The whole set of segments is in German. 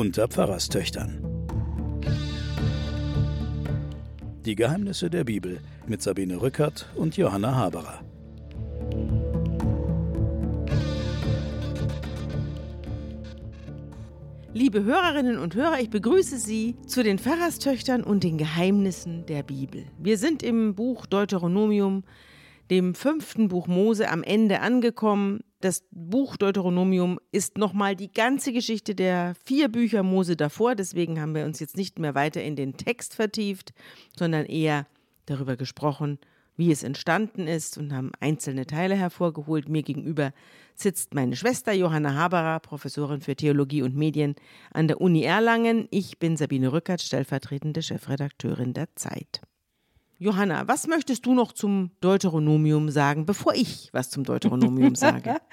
unter Pfarrerstöchtern. Die Geheimnisse der Bibel mit Sabine Rückert und Johanna Haberer. Liebe Hörerinnen und Hörer, ich begrüße Sie zu den Pfarrerstöchtern und den Geheimnissen der Bibel. Wir sind im Buch Deuteronomium, dem fünften Buch Mose, am Ende angekommen. Das Buch Deuteronomium ist nochmal die ganze Geschichte der vier Bücher Mose davor. Deswegen haben wir uns jetzt nicht mehr weiter in den Text vertieft, sondern eher darüber gesprochen, wie es entstanden ist und haben einzelne Teile hervorgeholt. Mir gegenüber sitzt meine Schwester Johanna Haberer, Professorin für Theologie und Medien an der Uni Erlangen. Ich bin Sabine Rückert, stellvertretende Chefredakteurin der Zeit. Johanna, was möchtest du noch zum Deuteronomium sagen, bevor ich was zum Deuteronomium sage?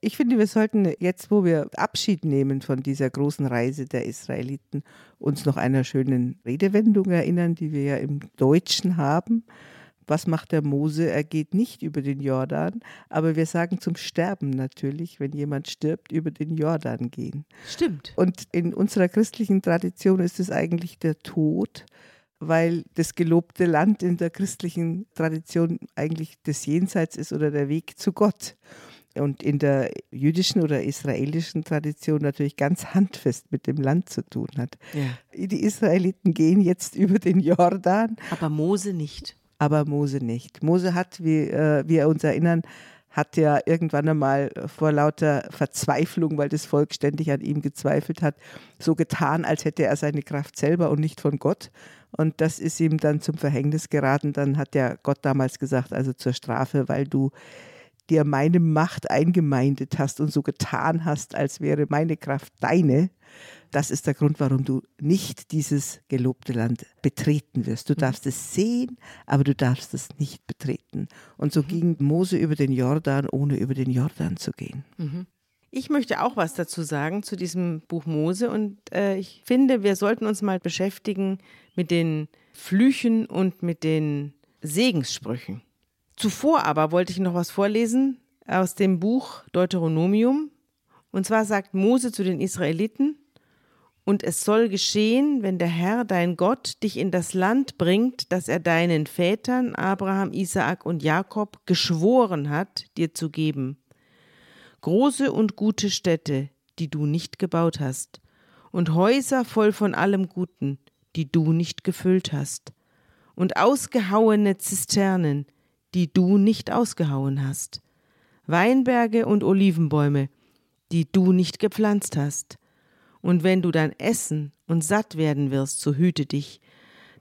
Ich finde, wir sollten jetzt, wo wir Abschied nehmen von dieser großen Reise der Israeliten, uns noch einer schönen Redewendung erinnern, die wir ja im Deutschen haben. Was macht der Mose? Er geht nicht über den Jordan, aber wir sagen zum Sterben natürlich, wenn jemand stirbt, über den Jordan gehen. Stimmt. Und in unserer christlichen Tradition ist es eigentlich der Tod weil das gelobte Land in der christlichen Tradition eigentlich das Jenseits ist oder der Weg zu Gott. Und in der jüdischen oder israelischen Tradition natürlich ganz handfest mit dem Land zu tun hat. Ja. Die Israeliten gehen jetzt über den Jordan. Aber Mose nicht. Aber Mose nicht. Mose hat, wie äh, wir uns erinnern, hat ja irgendwann einmal vor lauter Verzweiflung, weil das Volk ständig an ihm gezweifelt hat, so getan, als hätte er seine Kraft selber und nicht von Gott. Und das ist ihm dann zum Verhängnis geraten. Dann hat ja Gott damals gesagt, also zur Strafe, weil du dir meine Macht eingemeindet hast und so getan hast, als wäre meine Kraft deine. Das ist der Grund, warum du nicht dieses gelobte Land betreten wirst. Du mhm. darfst es sehen, aber du darfst es nicht betreten. Und so mhm. ging Mose über den Jordan, ohne über den Jordan zu gehen. Ich möchte auch was dazu sagen zu diesem Buch Mose und äh, ich finde, wir sollten uns mal beschäftigen mit den Flüchen und mit den Segenssprüchen. Zuvor aber wollte ich noch was vorlesen aus dem Buch Deuteronomium. Und zwar sagt Mose zu den Israeliten, und es soll geschehen, wenn der Herr, dein Gott, dich in das Land bringt, das er deinen Vätern, Abraham, Isaak und Jakob, geschworen hat, dir zu geben. Große und gute Städte, die du nicht gebaut hast, und Häuser voll von allem Guten, die du nicht gefüllt hast, und ausgehauene Zisternen, die du nicht ausgehauen hast, Weinberge und Olivenbäume, die du nicht gepflanzt hast. Und wenn du dann essen und satt werden wirst, so hüte dich,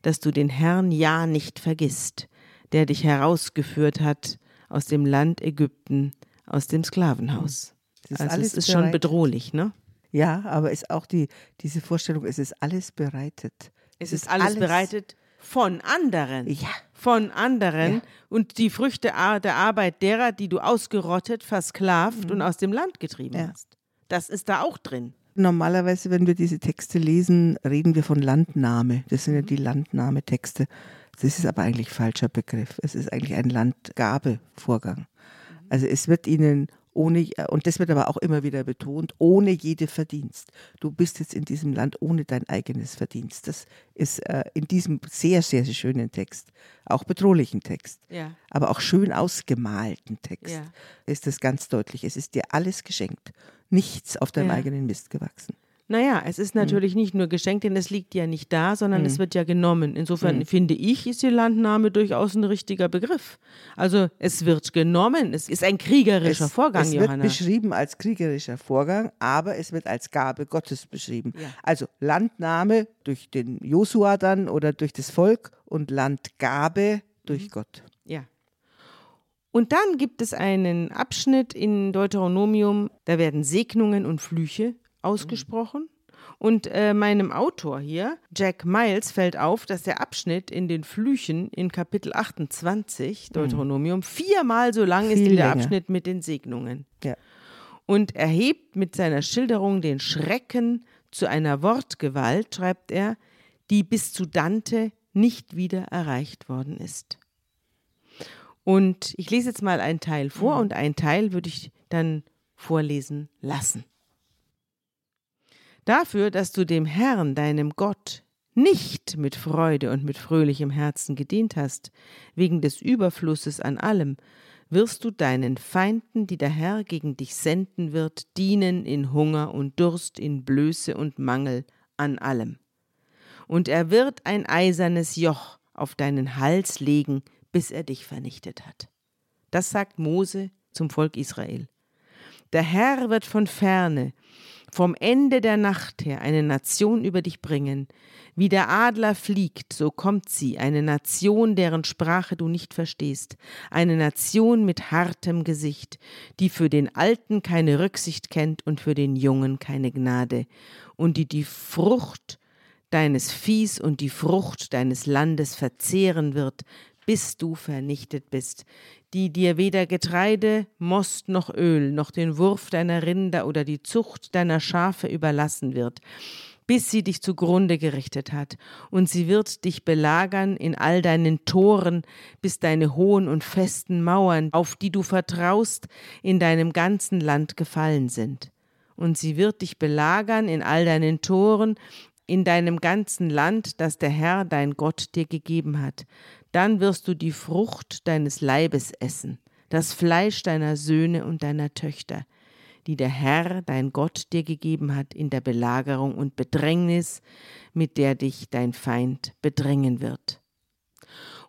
dass du den Herrn ja nicht vergisst, der dich herausgeführt hat aus dem Land Ägypten, aus dem Sklavenhaus. Das ist also es ist schon bedrohlich, ne? Ja, aber ist auch die, diese Vorstellung, es ist alles bereitet. Es, es ist alles, alles bereitet von anderen. Ja. Von anderen. Ja. Und die Früchte der Arbeit derer, die du ausgerottet, versklavt mhm. und aus dem Land getrieben ja. hast. Das ist da auch drin. Normalerweise, wenn wir diese Texte lesen, reden wir von Landnahme. Das sind ja mhm. die Landnahmetexte. Das ist aber eigentlich falscher Begriff. Es ist eigentlich ein Landgabevorgang. Mhm. Also es wird ihnen ohne, äh, und das wird aber auch immer wieder betont, ohne jede Verdienst. Du bist jetzt in diesem Land ohne dein eigenes Verdienst. Das ist äh, in diesem sehr, sehr, sehr schönen Text, auch bedrohlichen Text, ja. aber auch schön ausgemalten Text, ja. ist das ganz deutlich. Es ist dir alles geschenkt, nichts auf deinem ja. eigenen Mist gewachsen. Naja, es ist natürlich mhm. nicht nur geschenkt, denn es liegt ja nicht da, sondern mhm. es wird ja genommen. Insofern mhm. finde ich, ist die Landnahme durchaus ein richtiger Begriff. Also es wird genommen, es ist ein kriegerischer es, Vorgang, es Johanna. Es wird beschrieben als kriegerischer Vorgang, aber es wird als Gabe Gottes beschrieben. Ja. Also Landnahme durch den Josua dann oder durch das Volk und Landgabe durch mhm. Gott. Ja. Und dann gibt es einen Abschnitt in Deuteronomium, da werden Segnungen und Flüche ausgesprochen. Und äh, meinem Autor hier, Jack Miles, fällt auf, dass der Abschnitt in den Flüchen in Kapitel 28 mhm. Deuteronomium mhm. viermal so lang Viel ist wie der Abschnitt mit den Segnungen. Ja. Und erhebt mit seiner Schilderung den Schrecken zu einer Wortgewalt, schreibt er, die bis zu Dante nicht wieder erreicht worden ist. Und ich lese jetzt mal einen Teil vor mhm. und einen Teil würde ich dann vorlesen lassen. Dafür, dass du dem Herrn, deinem Gott, nicht mit Freude und mit fröhlichem Herzen gedient hast, wegen des Überflusses an allem, wirst du deinen Feinden, die der Herr gegen dich senden wird, dienen in Hunger und Durst, in Blöße und Mangel an allem. Und er wird ein eisernes Joch auf deinen Hals legen, bis er dich vernichtet hat. Das sagt Mose zum Volk Israel. Der Herr wird von ferne vom Ende der Nacht her eine Nation über dich bringen. Wie der Adler fliegt, so kommt sie, eine Nation, deren Sprache du nicht verstehst, eine Nation mit hartem Gesicht, die für den Alten keine Rücksicht kennt und für den Jungen keine Gnade, und die die Frucht deines Viehs und die Frucht deines Landes verzehren wird, bis du vernichtet bist, die dir weder Getreide, Most noch Öl, noch den Wurf deiner Rinder oder die Zucht deiner Schafe überlassen wird, bis sie dich zugrunde gerichtet hat, und sie wird dich belagern in all deinen Toren, bis deine hohen und festen Mauern, auf die du vertraust, in deinem ganzen Land gefallen sind. Und sie wird dich belagern in all deinen Toren, in deinem ganzen Land, das der Herr dein Gott dir gegeben hat dann wirst du die Frucht deines Leibes essen, das Fleisch deiner Söhne und deiner Töchter, die der Herr, dein Gott, dir gegeben hat in der Belagerung und Bedrängnis, mit der dich dein Feind bedrängen wird.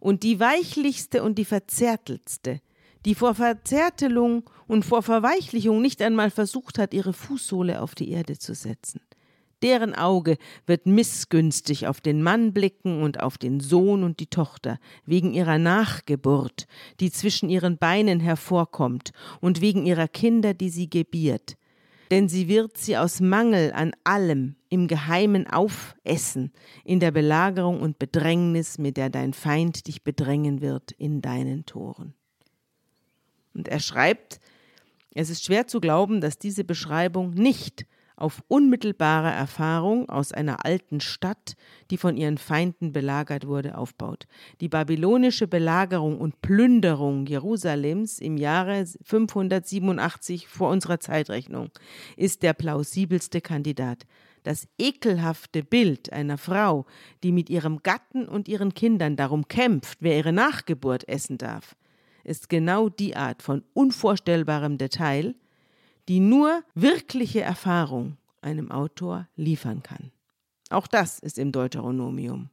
Und die weichlichste und die verzärteltste, die vor Verzärtelung und vor Verweichlichung nicht einmal versucht hat, ihre Fußsohle auf die Erde zu setzen, deren Auge wird missgünstig auf den Mann blicken und auf den Sohn und die Tochter, wegen ihrer Nachgeburt, die zwischen ihren Beinen hervorkommt, und wegen ihrer Kinder, die sie gebiert. Denn sie wird sie aus Mangel an allem im Geheimen aufessen, in der Belagerung und Bedrängnis, mit der dein Feind dich bedrängen wird in deinen Toren. Und er schreibt, es ist schwer zu glauben, dass diese Beschreibung nicht auf unmittelbare Erfahrung aus einer alten Stadt, die von ihren Feinden belagert wurde, aufbaut. Die babylonische Belagerung und Plünderung Jerusalems im Jahre 587 vor unserer Zeitrechnung ist der plausibelste Kandidat. Das ekelhafte Bild einer Frau, die mit ihrem Gatten und ihren Kindern darum kämpft, wer ihre Nachgeburt essen darf, ist genau die Art von unvorstellbarem Detail, die nur wirkliche Erfahrung einem Autor liefern kann. Auch das ist im Deuteronomium.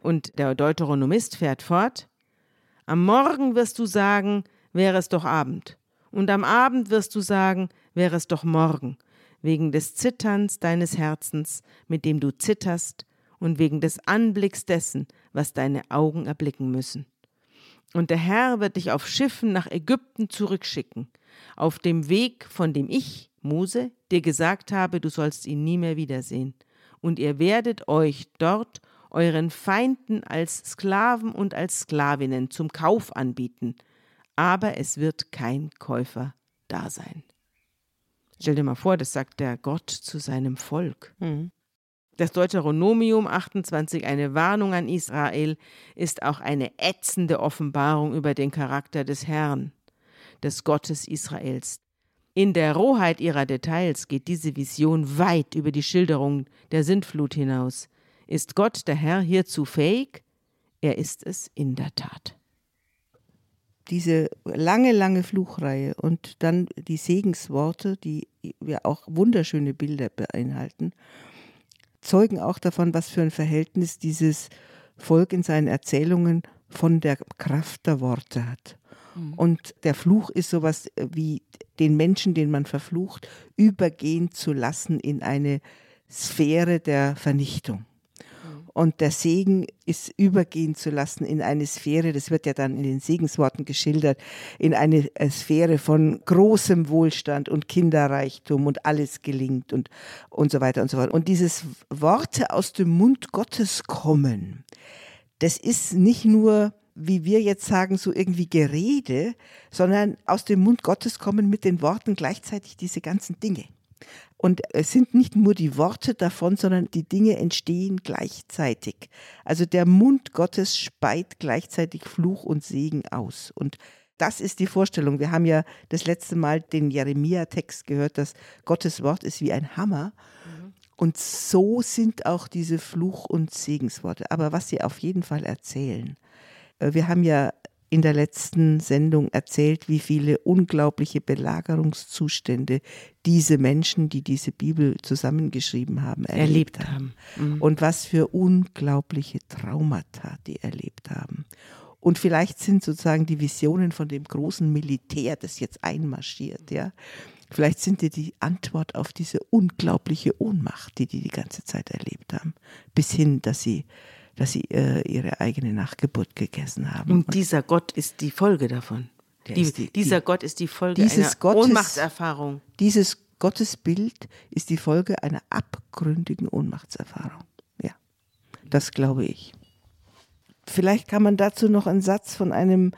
Und der Deuteronomist fährt fort, am Morgen wirst du sagen, wäre es doch Abend, und am Abend wirst du sagen, wäre es doch morgen, wegen des Zitterns deines Herzens, mit dem du zitterst, und wegen des Anblicks dessen, was deine Augen erblicken müssen. Und der Herr wird dich auf Schiffen nach Ägypten zurückschicken, auf dem Weg, von dem ich, Mose, dir gesagt habe, du sollst ihn nie mehr wiedersehen. Und ihr werdet euch dort euren Feinden als Sklaven und als Sklavinnen zum Kauf anbieten, aber es wird kein Käufer da sein. Stell dir mal vor, das sagt der Gott zu seinem Volk. Mhm. Das Deuteronomium 28, eine Warnung an Israel, ist auch eine ätzende Offenbarung über den Charakter des Herrn des Gottes Israels. In der Rohheit ihrer Details geht diese Vision weit über die Schilderung der Sintflut hinaus. Ist Gott der Herr hierzu fähig? Er ist es in der Tat. Diese lange, lange Fluchreihe und dann die Segensworte, die ja auch wunderschöne Bilder beinhalten, zeugen auch davon, was für ein Verhältnis dieses Volk in seinen Erzählungen von der Kraft der Worte hat. Mhm. Und der Fluch ist sowas äh, wie den Menschen, den man verflucht, übergehen zu lassen in eine Sphäre der Vernichtung. Mhm. Und der Segen ist übergehen zu lassen in eine Sphäre, das wird ja dann in den Segensworten geschildert, in eine äh, Sphäre von großem Wohlstand und Kinderreichtum und alles gelingt und, und so weiter und so fort. Und dieses Worte aus dem Mund Gottes kommen, das ist nicht nur wie wir jetzt sagen, so irgendwie Gerede, sondern aus dem Mund Gottes kommen mit den Worten gleichzeitig diese ganzen Dinge. Und es sind nicht nur die Worte davon, sondern die Dinge entstehen gleichzeitig. Also der Mund Gottes speit gleichzeitig Fluch und Segen aus. Und das ist die Vorstellung. Wir haben ja das letzte Mal den Jeremia-Text gehört, dass Gottes Wort ist wie ein Hammer. Und so sind auch diese Fluch- und Segensworte. Aber was sie auf jeden Fall erzählen, äh, wir haben ja in der letzten Sendung erzählt, wie viele unglaubliche Belagerungszustände diese Menschen, die diese Bibel zusammengeschrieben haben, erlebt, erlebt haben. Mhm. Und was für unglaubliche Traumata die erlebt haben. Und vielleicht sind sozusagen die Visionen von dem großen Militär, das jetzt einmarschiert, ja, vielleicht sind die die Antwort auf diese unglaubliche Ohnmacht, die die die ganze Zeit erlebt haben, bis hin, dass sie dass sie äh, ihre eigene Nachgeburt gegessen haben. Und dieser Gott ist die Folge davon. Die, die, dieser die, Gott ist die Folge einer Gottes, Ohnmachtserfahrung. Dieses Gottesbild ist die Folge einer abgründigen Ohnmachtserfahrung. Ja, das glaube ich. Vielleicht kann man dazu noch einen Satz von einem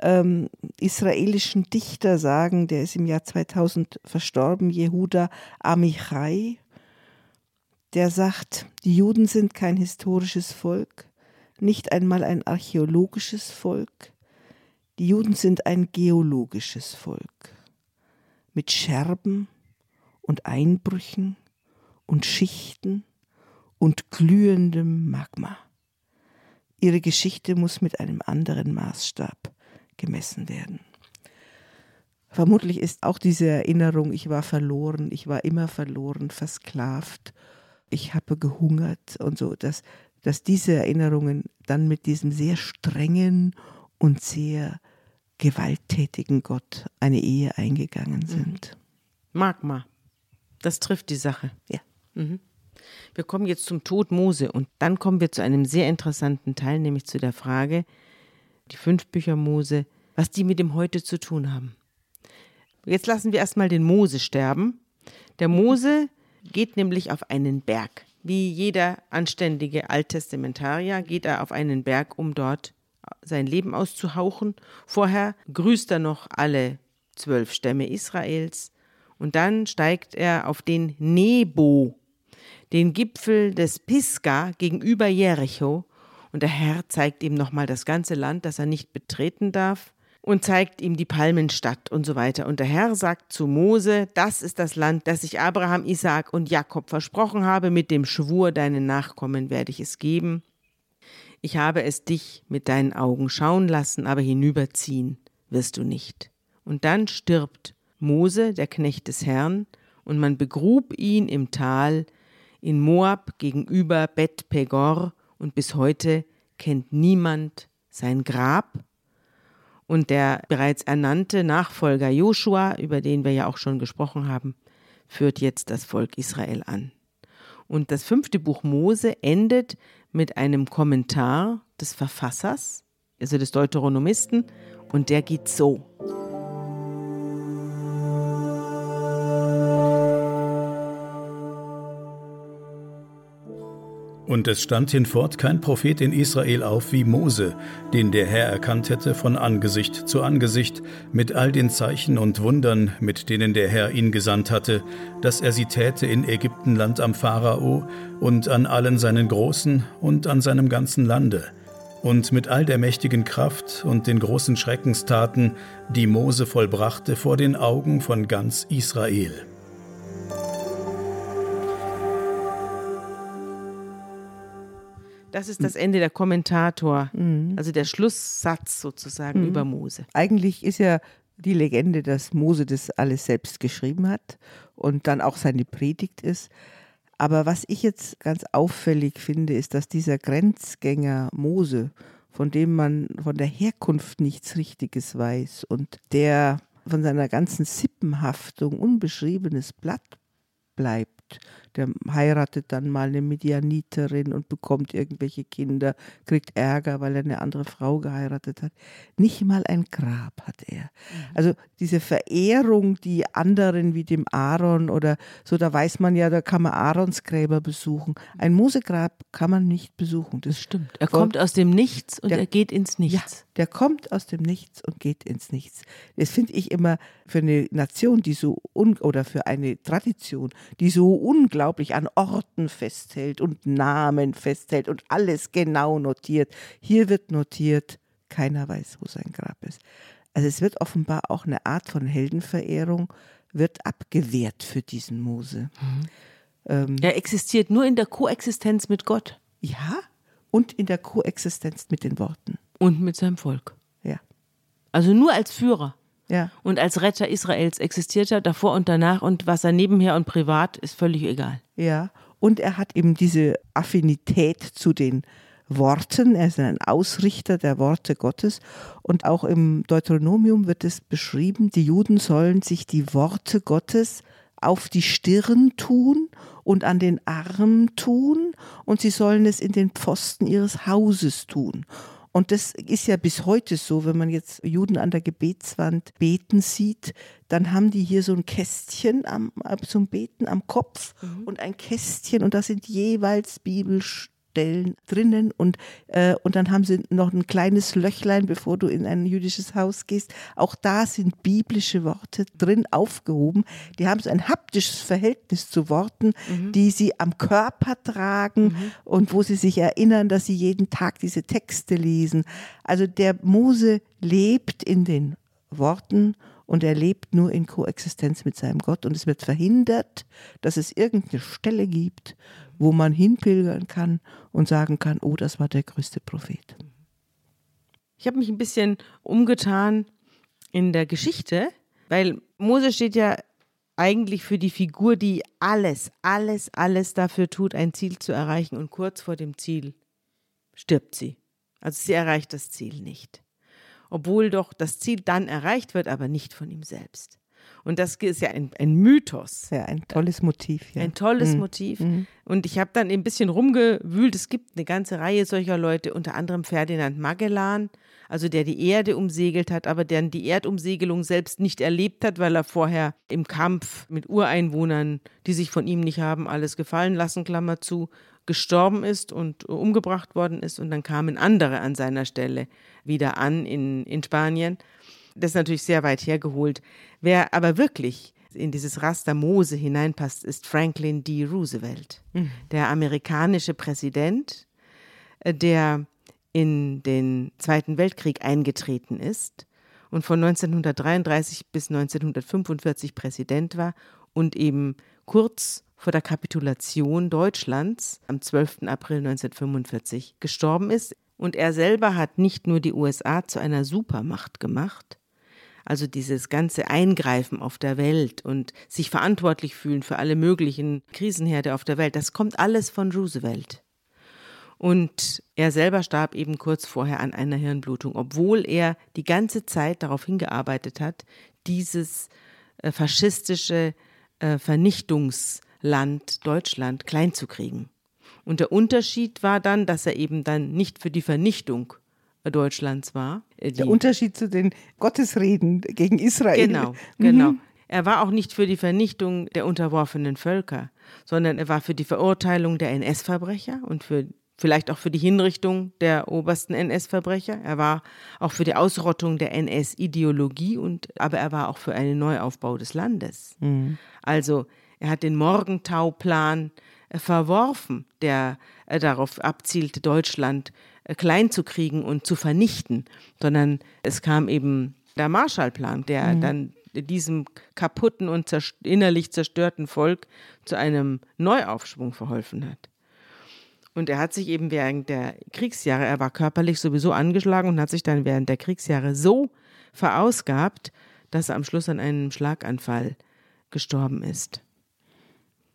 ähm, israelischen Dichter sagen, der ist im Jahr 2000 verstorben, Jehuda Amichai der sagt, die Juden sind kein historisches Volk, nicht einmal ein archäologisches Volk, die Juden sind ein geologisches Volk mit Scherben und Einbrüchen und Schichten und glühendem Magma. Ihre Geschichte muss mit einem anderen Maßstab gemessen werden. Vermutlich ist auch diese Erinnerung, ich war verloren, ich war immer verloren, versklavt ich habe gehungert und so, dass, dass diese Erinnerungen dann mit diesem sehr strengen und sehr gewalttätigen Gott eine Ehe eingegangen mhm. sind. Magma, das trifft die Sache. Ja. Mhm. Wir kommen jetzt zum Tod Mose und dann kommen wir zu einem sehr interessanten Teil, nämlich zu der Frage, die fünf Bücher Mose, was die mit dem Heute zu tun haben. Jetzt lassen wir erstmal den Mose sterben. Der Mose geht nämlich auf einen Berg. Wie jeder anständige Alttestamentarier geht er auf einen Berg, um dort sein Leben auszuhauchen. Vorher grüßt er noch alle zwölf Stämme Israels und dann steigt er auf den Nebo, den Gipfel des Pisgah gegenüber Jericho und der Herr zeigt ihm nochmal das ganze Land, das er nicht betreten darf und zeigt ihm die Palmenstadt und so weiter. Und der Herr sagt zu Mose, das ist das Land, das ich Abraham, Isaak und Jakob versprochen habe, mit dem Schwur, deinen Nachkommen werde ich es geben. Ich habe es dich mit deinen Augen schauen lassen, aber hinüberziehen wirst du nicht. Und dann stirbt Mose, der Knecht des Herrn, und man begrub ihn im Tal in Moab gegenüber Bet Pegor, und bis heute kennt niemand sein Grab und der bereits ernannte Nachfolger Joshua, über den wir ja auch schon gesprochen haben, führt jetzt das Volk Israel an. Und das fünfte Buch Mose endet mit einem Kommentar des Verfassers, also des Deuteronomisten, und der geht so. Und es stand hinfort kein Prophet in Israel auf wie Mose, den der Herr erkannt hätte von Angesicht zu Angesicht, mit all den Zeichen und Wundern, mit denen der Herr ihn gesandt hatte, dass er sie täte in Ägyptenland am Pharao und an allen seinen Großen und an seinem ganzen Lande. Und mit all der mächtigen Kraft und den großen Schreckenstaten, die Mose vollbrachte vor den Augen von ganz Israel. Das ist das Ende der Kommentator, mhm. also der Schlusssatz sozusagen mhm. über Mose. Eigentlich ist ja die Legende, dass Mose das alles selbst geschrieben hat und dann auch seine Predigt ist. Aber was ich jetzt ganz auffällig finde, ist, dass dieser Grenzgänger Mose, von dem man von der Herkunft nichts Richtiges weiß und der von seiner ganzen Sippenhaftung unbeschriebenes Blatt bleibt, der heiratet dann mal eine Medianiterin und bekommt irgendwelche Kinder, kriegt Ärger, weil er eine andere Frau geheiratet hat. Nicht mal ein Grab hat er. Mhm. Also diese Verehrung, die anderen wie dem Aaron oder so, da weiß man ja, da kann man Aarons Gräber besuchen. Ein Mosegrab kann man nicht besuchen. Das stimmt. Er kommt aus dem Nichts und der, er geht ins Nichts. Ja, der kommt aus dem Nichts und geht ins Nichts. Das finde ich immer für eine Nation, die so un oder für eine Tradition, die so unglaublich unglaublich an Orten festhält und Namen festhält und alles genau notiert. Hier wird notiert, keiner weiß, wo sein Grab ist. Also es wird offenbar auch eine Art von Heldenverehrung, wird abgewehrt für diesen Mose. Mhm. Ähm, Er existiert nur in der Koexistenz mit Gott ja, und in der Koexistenz mit den Worten. und mit seinem Volk. Ja, Also nur als Führer ja. und als Retter Israels existiert er davor und danach und was er nebenher und privat ist völlig egal. Ja, und er hat eben diese Affinität zu den Worten. Er ist ein Ausrichter der Worte Gottes. Und auch im Deuteronomium wird es beschrieben, die Juden sollen sich die Worte Gottes auf die Stirn tun und an den Arm tun und sie sollen es in den Pfosten ihres Hauses tun. Und das ist ja bis heute so, wenn man jetzt Juden an der Gebetswand beten sieht, dann haben die hier so ein Kästchen am, am- zum Beten am Kopf und ein Kästchen und da sind jeweils Bibelstellen drinnen und, äh, und dann haben sie noch ein kleines Löchlein, bevor du in ein jüdisches Haus gehst. Auch da sind biblische Worte drin aufgehoben. Die haben so ein haptisches Verhältnis zu Worten, die sie am Körper tragen und wo sie sich erinnern, dass sie jeden Tag diese Texte lesen. Also der Mose lebt in den Worten und er lebt nur in Koexistenz mit seinem Gott und es wird verhindert, dass es irgendeine Stelle gibt, wo man hinpilgern kann und sagen kann, oh, das war der größte Prophet. Ich habe mich ein bisschen umgetan in der Geschichte, weil Mose steht ja eigentlich für die Figur, die alles, alles, alles dafür tut, ein Ziel zu erreichen und kurz vor dem Ziel stirbt sie. Also sie erreicht das Ziel nicht. Obwohl doch das Ziel dann erreicht wird, aber nicht von ihm selbst. Und das ist ja ein, ein Mythos. Ja, ein tolles Motiv. Ja. Ein tolles Motiv. Und ich habe dann ein bisschen rumgewühlt. Es gibt eine ganze Reihe solcher Leute, unter anderem Ferdinand Magellan, also der die Erde umsegelt hat, aber der die Erdumsegelung selbst nicht erlebt hat, weil er vorher im Kampf mit Ureinwohnern, die sich von ihm nicht haben, alles gefallen lassen, Klammer zu, gestorben ist und umgebracht worden ist. Und dann kamen andere an seiner Stelle wieder an in, in Spanien. Das ist natürlich sehr weit hergeholt. Wer aber wirklich in dieses Raster Mose hineinpasst, ist Franklin D. Roosevelt, der amerikanische Präsident, äh, der in den Zweiten Weltkrieg eingetreten ist und von 1933 bis 1945 Präsident war und eben kurz vor der Kapitulation Deutschlands am 12. April 1945 gestorben ist. Und er selber hat nicht nur die USA zu einer Supermacht gemacht, also dieses ganze Eingreifen auf der Welt und sich verantwortlich fühlen für alle möglichen Krisenherde auf der Welt, das kommt alles von Roosevelt. Und er selber starb eben kurz vorher an einer Hirnblutung, obwohl er die ganze Zeit darauf hingearbeitet hat, dieses äh, faschistische äh, Vernichtungsland Deutschland klein zu kriegen. Und der Unterschied war dann, dass er eben dann nicht für die Vernichtung Deutschlands war. Äh, Der Unterschied zu den Gottesreden gegen Israel. Genau, genau. Er war auch nicht für die Vernichtung der unterworfenen Völker, sondern er war für die Verurteilung der NS-Verbrecher und für vielleicht auch für die Hinrichtung der obersten NS-Verbrecher. Er war auch für die Ausrottung der NS-Ideologie und aber er war auch für einen Neuaufbau des Landes. Also er hat den Morgentauplan äh, verworfen, der äh, darauf abzielte, Deutschland klein zu kriegen und zu vernichten, sondern es kam eben der Marshallplan, der dann diesem kaputten und zerst- innerlich zerstörten Volk zu einem Neuaufschwung verholfen hat. Und er hat sich eben während der Kriegsjahre, er war körperlich sowieso angeschlagen und hat sich dann während der Kriegsjahre so verausgabt, dass er am Schluss an einem Schlaganfall gestorben ist.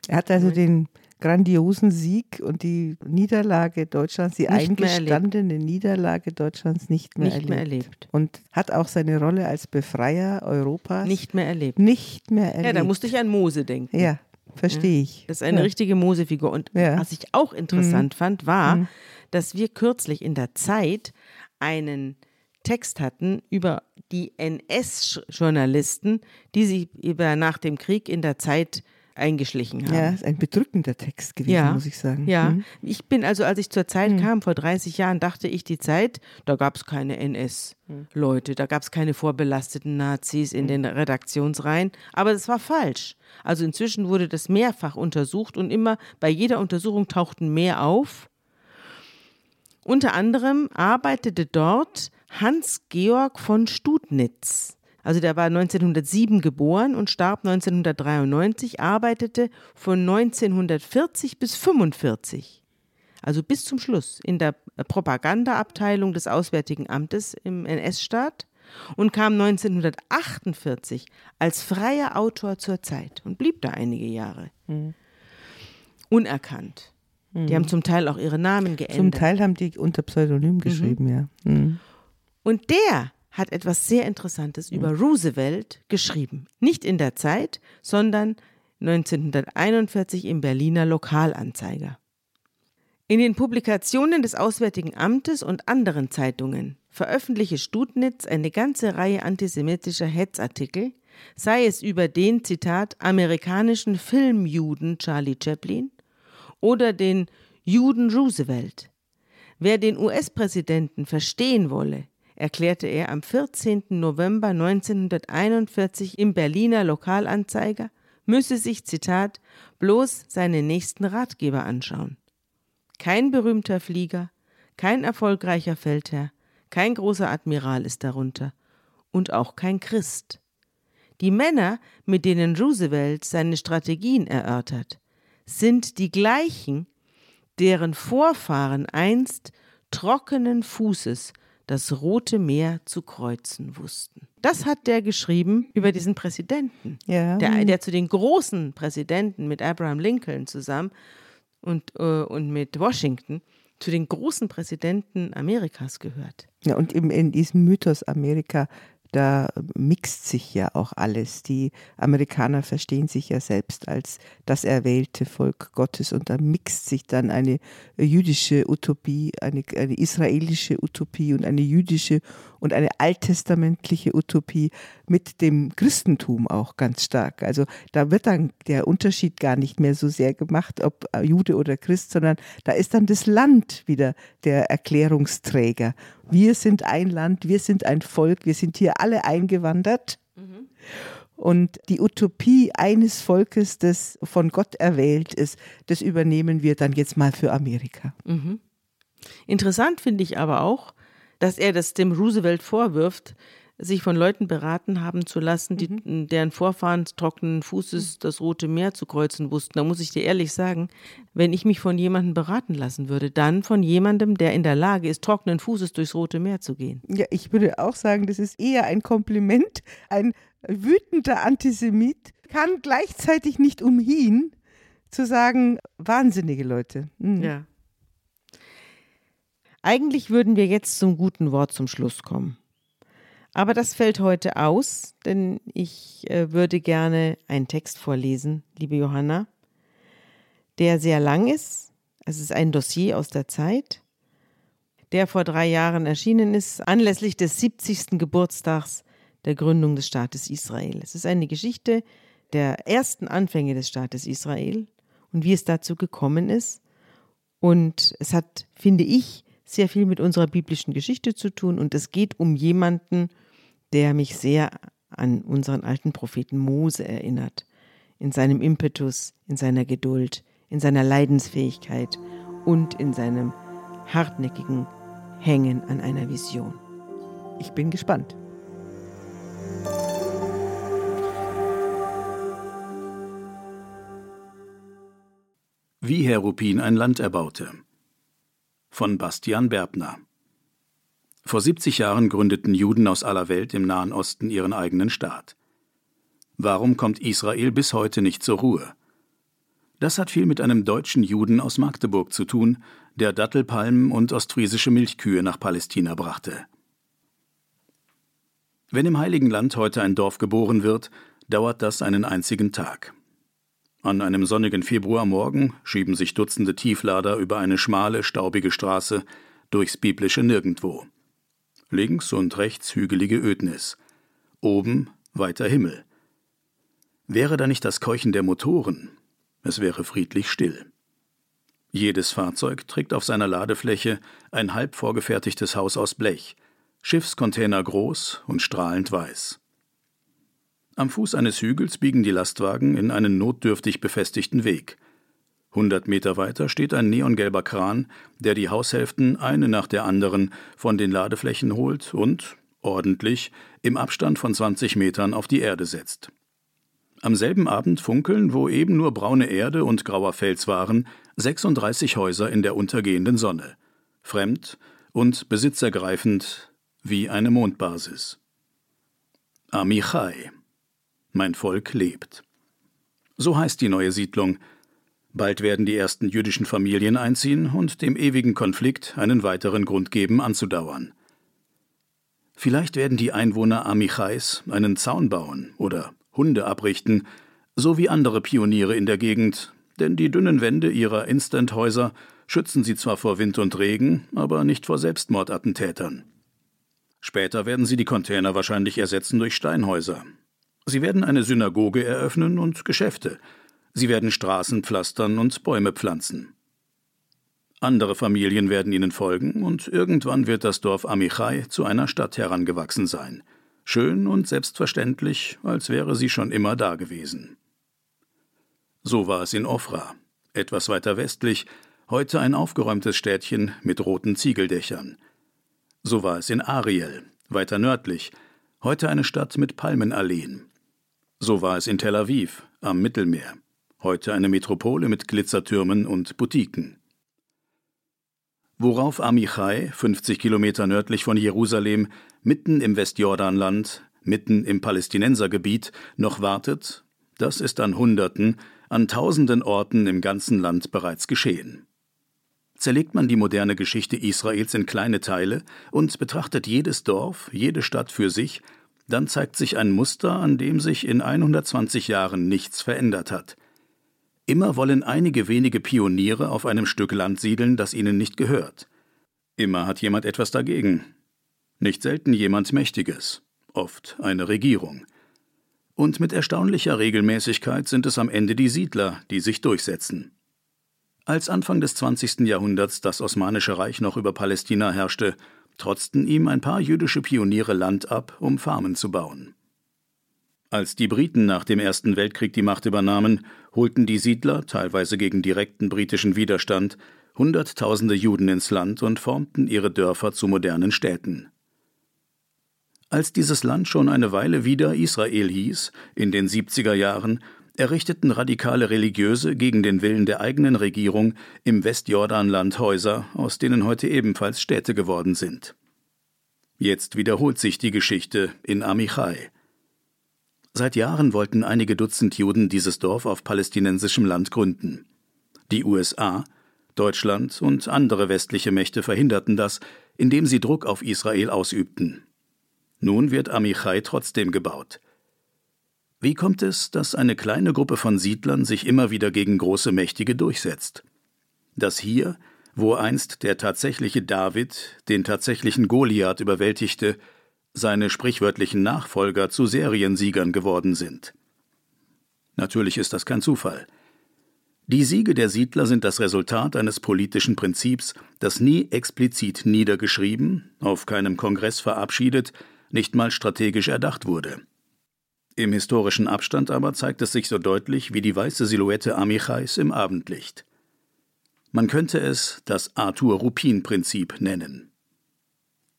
Er hat also den grandiosen Sieg und die Niederlage Deutschlands, die Nicht eingestandene Niederlage Deutschlands nicht mehr Nicht erlebt. mehr erlebt. Und hat auch seine Rolle als Befreier Europas Nicht mehr erlebt. nicht mehr erlebt. Ja, da musste ich an Mose denken. Ja, verstehe ich. Das ist eine ja. richtige Mosefigur. Und Ja. was ich auch interessant fand, war, dass wir kürzlich in der Zeit einen Text hatten über die NS-Journalisten, die sich über nach dem Krieg in der Zeit eingeschlichen haben. Ja, ist ein bedrückender Text gewesen, Ja, muss ich sagen. Ja, Mhm. ich bin also, als ich zur Zeit kam, vor 30 Jahren, dachte ich, die Zeit, da gab es keine NS-Leute, da gab es keine vorbelasteten Nazis in den Redaktionsreihen, aber das war falsch. Also inzwischen wurde das mehrfach untersucht und immer bei jeder Untersuchung tauchten mehr auf. Unter anderem arbeitete dort Hans-Georg von Studnitz. Also der war 1907 geboren und starb 1993, arbeitete von 1940 bis 1945, also bis zum Schluss, in der Propagandaabteilung des Auswärtigen Amtes im NS-Staat und kam 1948 als freier Autor zur Zeit und blieb da einige Jahre. Mhm. Unerkannt. Mhm. Die haben zum Teil auch ihre Namen geändert. Zum Teil haben die unter Pseudonym mhm. geschrieben, mhm. ja. Und der hat etwas sehr Interessantes über Roosevelt geschrieben. Nicht in der Zeit, sondern 1941 im Berliner Lokalanzeiger. In den Publikationen des Auswärtigen Amtes und anderen Zeitungen veröffentliche Studnitz eine ganze Reihe antisemitischer Hetzartikel, sei es über den, Zitat, amerikanischen Filmjuden Charlie Chaplin oder den Juden Roosevelt. Wer den US-Präsidenten verstehen wolle, erklärte er am 14. November 1941 im Berliner Lokalanzeiger, müsse sich, Zitat, bloß seine nächsten Ratgeber anschauen. Kein berühmter Flieger, kein erfolgreicher Feldherr, kein großer Admiral ist darunter und auch kein Christ. Die Männer, mit denen Roosevelt seine Strategien erörtert, sind die gleichen, deren Vorfahren einst trockenen Fußes das Rote Meer zu kreuzen wussten. Das hat der geschrieben über diesen Präsidenten, ja. der, der zu den großen Präsidenten mit Abraham Lincoln zusammen und, äh, und mit Washington zu den großen Präsidenten Amerikas gehört. Ja, und eben in diesem Mythos Amerika da mixt sich ja auch alles. Die Amerikaner verstehen sich ja selbst als das erwählte Volk Gottes und da mixt sich dann eine jüdische Utopie, eine, eine israelische Utopie und eine jüdische und eine alttestamentliche Utopie mit dem Christentum auch ganz stark. Also da wird dann der Unterschied gar nicht mehr so sehr gemacht, ob Jude oder Christ, sondern da ist dann das Land wieder der Erklärungsträger. Wir sind ein Land, wir sind ein Volk, wir sind hier alle eingewandert. Mhm. Und die Utopie eines Volkes, das von Gott erwählt ist, das übernehmen wir dann jetzt mal für Amerika. Mhm. Interessant finde ich aber auch, dass er das dem Roosevelt vorwirft, sich von Leuten beraten haben zu lassen, die, mhm. deren Vorfahren trockenen Fußes das Rote Meer zu kreuzen wussten. Da muss ich dir ehrlich sagen, wenn ich mich von jemandem beraten lassen würde, dann von jemandem, der in der Lage ist, trockenen Fußes durchs Rote Meer zu gehen. Ja, ich würde auch sagen, das ist eher ein Kompliment. Ein wütender Antisemit kann gleichzeitig nicht umhin, zu sagen, wahnsinnige Leute. Mhm. Ja. Eigentlich würden wir jetzt zum guten Wort zum Schluss kommen. Aber das fällt heute aus, denn ich äh, würde gerne einen Text vorlesen, liebe Johanna, der sehr lang ist. Es ist ein Dossier aus der Zeit, der vor drei Jahren erschienen ist, anlässlich des 70. Geburtstags der Gründung des Staates Israel. Es ist eine Geschichte der ersten Anfänge des Staates Israel und wie es dazu gekommen ist. Und es hat, finde ich, sehr viel mit unserer biblischen Geschichte zu tun und es geht um jemanden, der mich sehr an unseren alten Propheten Mose erinnert, in seinem Impetus, in seiner Geduld, in seiner Leidensfähigkeit und in seinem hartnäckigen Hängen an einer Vision. Ich bin gespannt. Wie Herr Rupin ein Land erbaute von Bastian Berbner. Vor 70 Jahren gründeten Juden aus aller Welt im Nahen Osten ihren eigenen Staat. Warum kommt Israel bis heute nicht zur Ruhe? Das hat viel mit einem deutschen Juden aus Magdeburg zu tun, der Dattelpalmen und ostfriesische Milchkühe nach Palästina brachte. Wenn im Heiligen Land heute ein Dorf geboren wird, dauert das einen einzigen Tag. An einem sonnigen Februarmorgen schieben sich Dutzende Tieflader über eine schmale, staubige Straße durchs biblische Nirgendwo. Links und rechts hügelige Ödnis. Oben weiter Himmel. Wäre da nicht das Keuchen der Motoren, es wäre friedlich still. Jedes Fahrzeug trägt auf seiner Ladefläche ein halb vorgefertigtes Haus aus Blech, Schiffscontainer groß und strahlend weiß. Am Fuß eines Hügels biegen die Lastwagen in einen notdürftig befestigten Weg. Hundert Meter weiter steht ein neongelber Kran, der die Haushälften eine nach der anderen von den Ladeflächen holt und, ordentlich, im Abstand von 20 Metern auf die Erde setzt. Am selben Abend funkeln, wo eben nur braune Erde und grauer Fels waren, 36 Häuser in der untergehenden Sonne. Fremd und besitzergreifend wie eine Mondbasis. Amichai. Mein Volk lebt. So heißt die neue Siedlung. Bald werden die ersten jüdischen Familien einziehen und dem ewigen Konflikt einen weiteren Grund geben, anzudauern. Vielleicht werden die Einwohner Amichais einen Zaun bauen oder Hunde abrichten, so wie andere Pioniere in der Gegend, denn die dünnen Wände ihrer Instant-Häuser schützen sie zwar vor Wind und Regen, aber nicht vor Selbstmordattentätern. Später werden sie die Container wahrscheinlich ersetzen durch Steinhäuser. Sie werden eine Synagoge eröffnen und Geschäfte. Sie werden Straßen pflastern und Bäume pflanzen. Andere Familien werden ihnen folgen und irgendwann wird das Dorf Amichai zu einer Stadt herangewachsen sein – schön und selbstverständlich, als wäre sie schon immer da gewesen. So war es in Ofra, etwas weiter westlich, heute ein aufgeräumtes Städtchen mit roten Ziegeldächern. So war es in Ariel, weiter nördlich, heute eine Stadt mit Palmenalleen. So war es in Tel Aviv, am Mittelmeer, heute eine Metropole mit Glitzertürmen und Boutiquen. Worauf Amichai, 50 Kilometer nördlich von Jerusalem, mitten im Westjordanland, mitten im Palästinensergebiet, noch wartet, das ist an Hunderten, an tausenden Orten im ganzen Land bereits geschehen. Zerlegt man die moderne Geschichte Israels in kleine Teile und betrachtet jedes Dorf, jede Stadt für sich, dann zeigt sich ein Muster, an dem sich in 120 Jahren nichts verändert hat. Immer wollen einige wenige Pioniere auf einem Stück Land siedeln, das ihnen nicht gehört. Immer hat jemand etwas dagegen, nicht selten jemand Mächtiges, oft eine Regierung. Und mit erstaunlicher Regelmäßigkeit sind es am Ende die Siedler, die sich durchsetzen. Als Anfang des 20. Jahrhunderts das Osmanische Reich noch über Palästina herrschte, trotzten ihm ein paar jüdische Pioniere Land ab, um Farmen zu bauen. Als die Briten nach dem Ersten Weltkrieg die Macht übernahmen, holten die Siedler, teilweise gegen direkten britischen Widerstand, Hunderttausende Juden ins Land und formten ihre Dörfer zu modernen Städten. Als dieses Land schon eine Weile wieder Israel hieß, in den 70er Jahren, errichteten radikale Religiöse gegen den Willen der eigenen Regierung im Westjordanland Häuser, aus denen heute ebenfalls Städte geworden sind. Jetzt wiederholt sich die Geschichte in Amichai. Seit Jahren wollten einige Dutzend Juden dieses Dorf auf palästinensischem Land gründen. Die USA, Deutschland und andere westliche Mächte verhinderten das, indem sie Druck auf Israel ausübten. Nun wird Amichai trotzdem gebaut. Wie kommt es, dass eine kleine Gruppe von Siedlern sich immer wieder gegen große Mächtige durchsetzt? Dass hier, wo einst der tatsächliche David den tatsächlichen Goliath überwältigte, seine sprichwörtlichen Nachfolger zu Seriensiegern geworden sind. Natürlich ist das kein Zufall. Die Siege der Siedler sind das Resultat eines politischen Prinzips, das nie explizit niedergeschrieben, auf keinem Kongress verabschiedet, nicht mal strategisch erdacht wurde. Im historischen Abstand aber zeigt es sich so deutlich wie die weiße Silhouette Amichais im Abendlicht. Man könnte es das Arthur-Rupin-Prinzip nennen.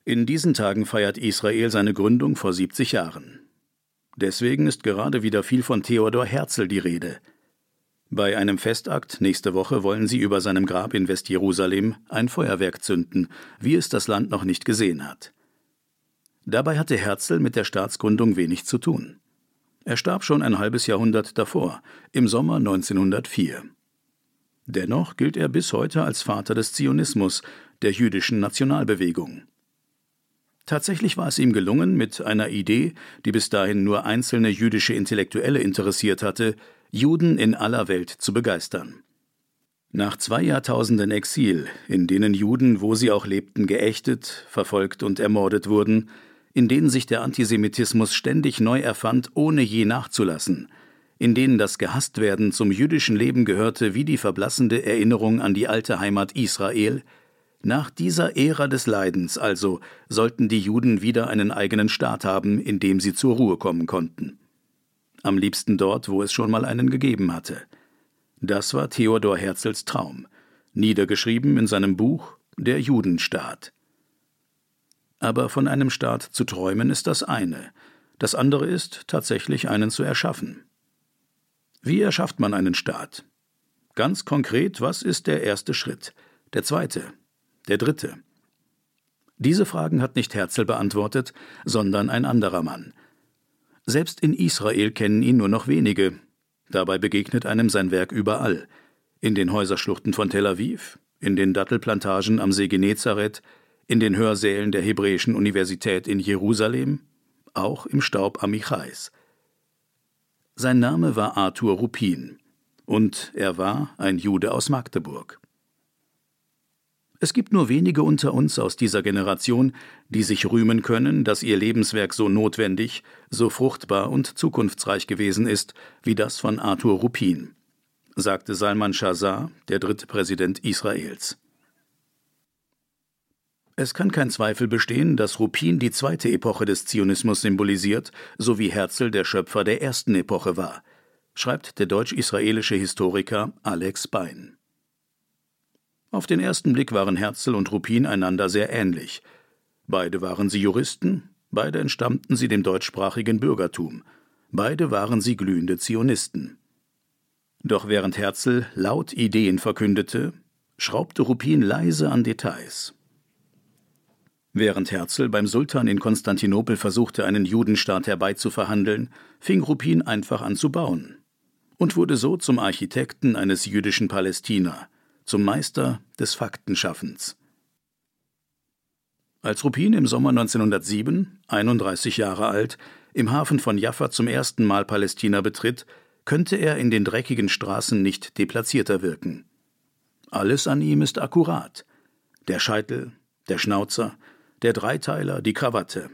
In diesen Tagen feiert Israel seine Gründung vor 70 Jahren. Deswegen ist gerade wieder viel von Theodor Herzl die Rede. Bei einem Festakt nächste Woche wollen sie über seinem Grab in Westjerusalem ein Feuerwerk zünden, wie es das Land noch nicht gesehen hat. Dabei hatte Herzl mit der Staatsgründung wenig zu tun. Er starb schon ein halbes Jahrhundert davor, im Sommer 1904. Dennoch gilt er bis heute als Vater des Zionismus, der jüdischen Nationalbewegung. Tatsächlich war es ihm gelungen, mit einer Idee, die bis dahin nur einzelne jüdische Intellektuelle interessiert hatte, Juden in aller Welt zu begeistern. Nach zwei Jahrtausenden Exil, in denen Juden, wo sie auch lebten, geächtet, verfolgt und ermordet wurden, in denen sich der Antisemitismus ständig neu erfand, ohne je nachzulassen, in denen das Gehasstwerden zum jüdischen Leben gehörte wie die verblassende Erinnerung an die alte Heimat Israel, nach dieser Ära des Leidens also sollten die Juden wieder einen eigenen Staat haben, in dem sie zur Ruhe kommen konnten. Am liebsten dort, wo es schon mal einen gegeben hatte. Das war Theodor Herzls Traum, niedergeschrieben in seinem Buch Der Judenstaat. Aber von einem Staat zu träumen ist das eine, das andere ist, tatsächlich einen zu erschaffen. Wie erschafft man einen Staat? Ganz konkret, was ist der erste Schritt, der zweite, der dritte? Diese Fragen hat nicht Herzl beantwortet, sondern ein anderer Mann. Selbst in Israel kennen ihn nur noch wenige. Dabei begegnet einem sein Werk überall. In den Häuserschluchten von Tel Aviv, in den Dattelplantagen am See Genezareth, in den Hörsälen der Hebräischen Universität in Jerusalem, auch im Staub Amichais. Sein Name war Arthur Ruppin und er war ein Jude aus Magdeburg. Es gibt nur wenige unter uns aus dieser Generation, die sich rühmen können, dass ihr Lebenswerk so notwendig, so fruchtbar und zukunftsreich gewesen ist wie das von Arthur Ruppin, sagte Salman Shazar, der dritte Präsident Israels. Es kann kein Zweifel bestehen, dass Ruppin die zweite Epoche des Zionismus symbolisiert, so wie Herzl der Schöpfer der ersten Epoche war, schreibt der deutsch-israelische Historiker Alex Bein. Auf den ersten Blick waren Herzl und Ruppin einander sehr ähnlich. Beide waren sie Juristen, beide entstammten sie dem deutschsprachigen Bürgertum, beide waren sie glühende Zionisten. Doch während Herzl laut Ideen verkündete, schraubte Ruppin leise an Details. Während Herzl beim Sultan in Konstantinopel versuchte, einen Judenstaat herbeizuverhandeln, fing Ruppin einfach an zu bauen und wurde so zum Architekten eines jüdischen Palästina, zum Meister des Faktenschaffens. Als Ruppin im Sommer 1907, 31 Jahre alt, im Hafen von Jaffa zum ersten Mal Palästina betritt, könnte er in den dreckigen Straßen nicht deplatzierter wirken. Alles an ihm ist akkurat. Der Scheitel, der Schnauzer, der Dreiteiler, die Krawatte.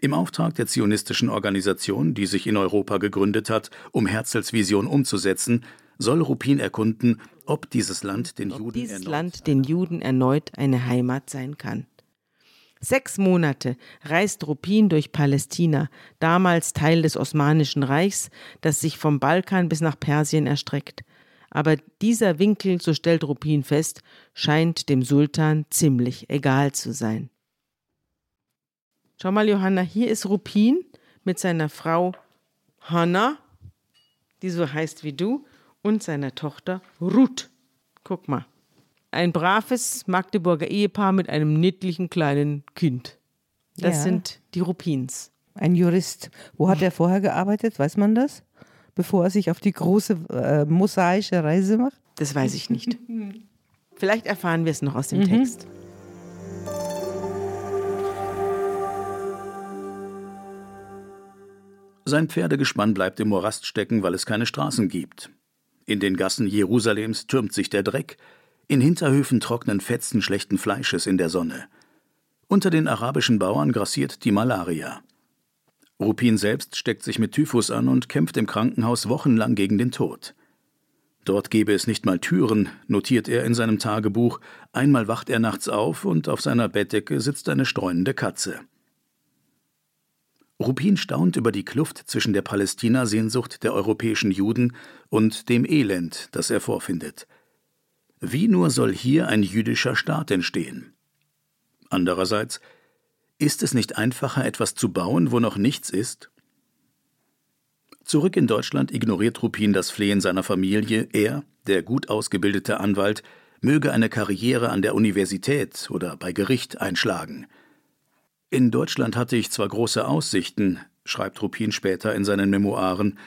Im Auftrag der zionistischen Organisation, die sich in Europa gegründet hat, um Herzls Vision umzusetzen, soll Ruppin erkunden, ob dieses Land den, Juden, dieses erneut Land den Juden erneut eine Heimat sein kann. Sechs Monate reist Ruppin durch Palästina, damals Teil des Osmanischen Reichs, das sich vom Balkan bis nach Persien erstreckt. Aber dieser Winkel, so stellt Ruppin fest, scheint dem Sultan ziemlich egal zu sein. Schau mal, Johanna, hier ist Ruppin mit seiner Frau Hanna, die so heißt wie du, und seiner Tochter Ruth. Guck mal. Ein braves Magdeburger Ehepaar mit einem niedlichen kleinen Kind. Das ja. sind die Ruppins. Ein Jurist. Wo hat er vorher gearbeitet? Weiß man das? Bevor er sich auf die große äh, mosaische Reise macht? Das weiß ich nicht. Vielleicht erfahren wir es noch aus dem mhm. Text. Sein Pferdegespann bleibt im Morast stecken, weil es keine Straßen gibt. In den Gassen Jerusalems türmt sich der Dreck, in Hinterhöfen trocknen Fetzen schlechten Fleisches in der Sonne. Unter den arabischen Bauern grassiert die Malaria. Rupin selbst steckt sich mit Typhus an und kämpft im Krankenhaus wochenlang gegen den Tod. Dort gebe es nicht mal Türen, notiert er in seinem Tagebuch. Einmal wacht er nachts auf und auf seiner Bettdecke sitzt eine streunende Katze. Rupin staunt über die Kluft zwischen der Palästina-Sehnsucht der europäischen Juden und dem Elend, das er vorfindet. Wie nur soll hier ein jüdischer Staat entstehen? Andererseits, ist es nicht einfacher, etwas zu bauen, wo noch nichts ist? Zurück in Deutschland ignoriert Rupin das Flehen seiner Familie. Er, der gut ausgebildete Anwalt, möge eine Karriere an der Universität oder bei Gericht einschlagen – in Deutschland hatte ich zwar große Aussichten, schreibt Ruppin später in seinen Memoiren,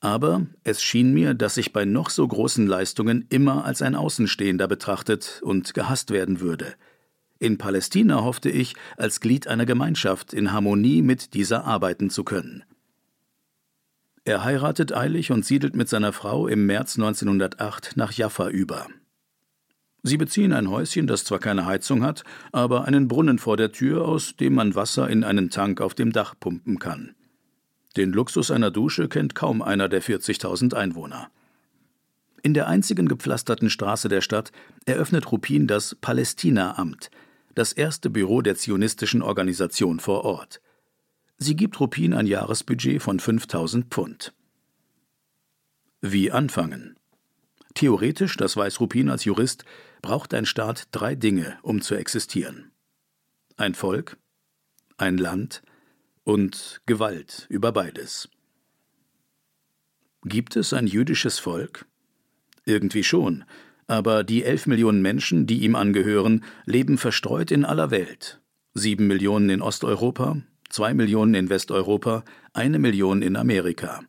aber es schien mir, dass ich bei noch so großen Leistungen immer als ein Außenstehender betrachtet und gehasst werden würde. In Palästina hoffte ich, als Glied einer Gemeinschaft in Harmonie mit dieser arbeiten zu können. Er heiratet eilig und siedelt mit seiner Frau im März 1908 nach Jaffa über. Sie beziehen ein Häuschen, das zwar keine Heizung hat, aber einen Brunnen vor der Tür, aus dem man Wasser in einen Tank auf dem Dach pumpen kann. Den Luxus einer Dusche kennt kaum einer der 40.000 Einwohner. In der einzigen gepflasterten Straße der Stadt eröffnet Ruppin das Palästina-Amt, das erste Büro der zionistischen Organisation vor Ort. Sie gibt Ruppin ein Jahresbudget von 5000 Pfund. Wie anfangen? Theoretisch, das weiß Ruppin als Jurist, braucht ein Staat drei Dinge, um zu existieren. Ein Volk, ein Land und Gewalt über beides. Gibt es ein jüdisches Volk? Irgendwie schon, aber die elf Millionen Menschen, die ihm angehören, leben verstreut in aller Welt. Sieben Millionen in Osteuropa, zwei Millionen in Westeuropa, eine Million in Amerika.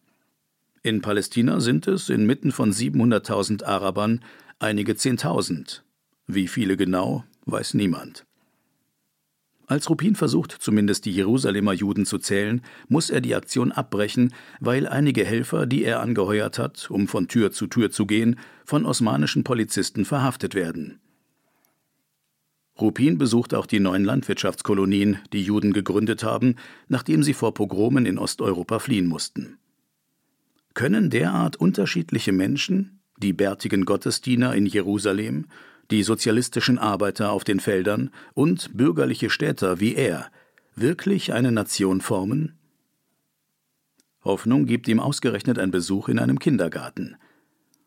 In Palästina sind es inmitten von 700.000 Arabern einige Zehntausend. Wie viele genau, weiß niemand. Als Rupin versucht, zumindest die Jerusalemer Juden zu zählen, muss er die Aktion abbrechen, weil einige Helfer, die er angeheuert hat, um von Tür zu Tür zu gehen, von osmanischen Polizisten verhaftet werden. Rupin besucht auch die neuen Landwirtschaftskolonien, die Juden gegründet haben, nachdem sie vor Pogromen in Osteuropa fliehen mussten. Können derart unterschiedliche Menschen, die bärtigen Gottesdiener in Jerusalem, die sozialistischen Arbeiter auf den Feldern und bürgerliche Städter wie er wirklich eine Nation formen? Hoffnung gibt ihm ausgerechnet ein Besuch in einem Kindergarten.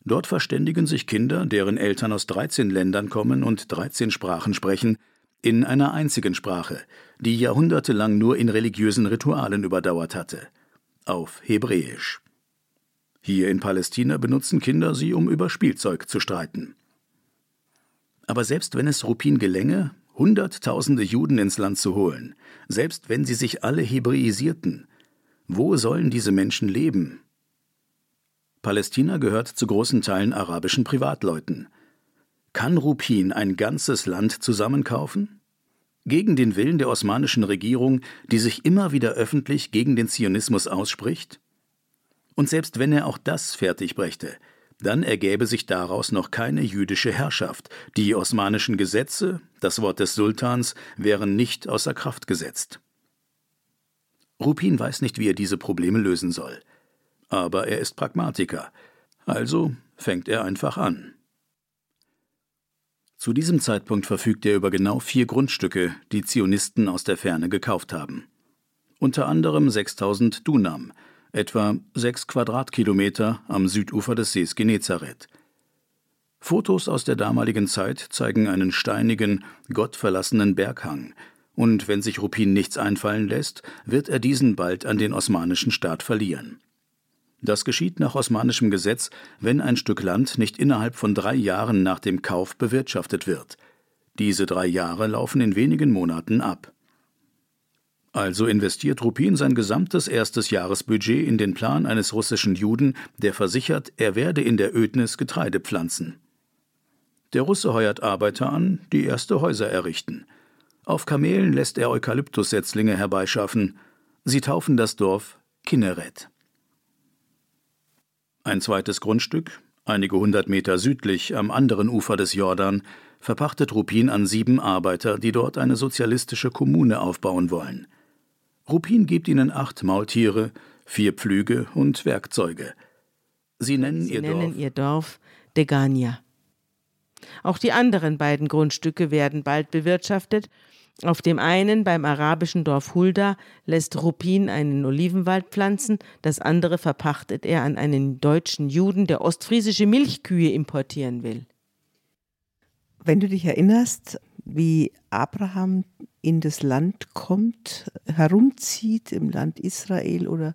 Dort verständigen sich Kinder, deren Eltern aus 13 Ländern kommen und 13 Sprachen sprechen, in einer einzigen Sprache, die jahrhundertelang nur in religiösen Ritualen überdauert hatte, auf Hebräisch. Hier in Palästina benutzen Kinder sie, um über Spielzeug zu streiten. Aber selbst wenn es Rupin gelänge, Hunderttausende Juden ins Land zu holen, selbst wenn sie sich alle hebräisierten, wo sollen diese Menschen leben? Palästina gehört zu großen Teilen arabischen Privatleuten. Kann Rupin ein ganzes Land zusammenkaufen? Gegen den Willen der osmanischen Regierung, die sich immer wieder öffentlich gegen den Zionismus ausspricht? Und selbst wenn er auch das fertig brächte, dann ergäbe sich daraus noch keine jüdische Herrschaft. Die osmanischen Gesetze, das Wort des Sultans, wären nicht außer Kraft gesetzt. Rupin weiß nicht, wie er diese Probleme lösen soll. Aber er ist Pragmatiker. Also fängt er einfach an. Zu diesem Zeitpunkt verfügt er über genau vier Grundstücke, die Zionisten aus der Ferne gekauft haben. Unter anderem 6000 Dunam, etwa sechs Quadratkilometer am Südufer des Sees Genezareth. Fotos aus der damaligen Zeit zeigen einen steinigen, gottverlassenen Berghang, und wenn sich Rupin nichts einfallen lässt, wird er diesen bald an den osmanischen Staat verlieren. Das geschieht nach osmanischem Gesetz, wenn ein Stück Land nicht innerhalb von drei Jahren nach dem Kauf bewirtschaftet wird. Diese drei Jahre laufen in wenigen Monaten ab. Also investiert Rupin sein gesamtes erstes Jahresbudget in den Plan eines russischen Juden, der versichert, er werde in der Ödnis Getreide pflanzen. Der Russe heuert Arbeiter an, die erste Häuser errichten. Auf Kamelen lässt er Eukalyptussetzlinge herbeischaffen. Sie taufen das Dorf Kinneret. Ein zweites Grundstück, einige hundert Meter südlich am anderen Ufer des Jordan, verpachtet Rupin an sieben Arbeiter, die dort eine sozialistische Kommune aufbauen wollen. Rupin gibt ihnen acht Maultiere, vier Pflüge und Werkzeuge. Sie nennen, Sie ihr, nennen Dorf ihr Dorf Degania. Auch die anderen beiden Grundstücke werden bald bewirtschaftet. Auf dem einen, beim arabischen Dorf Hulda, lässt Rupin einen Olivenwald pflanzen, das andere verpachtet er an einen deutschen Juden, der ostfriesische Milchkühe importieren will. Wenn du dich erinnerst, wie Abraham in das Land kommt, herumzieht im Land Israel oder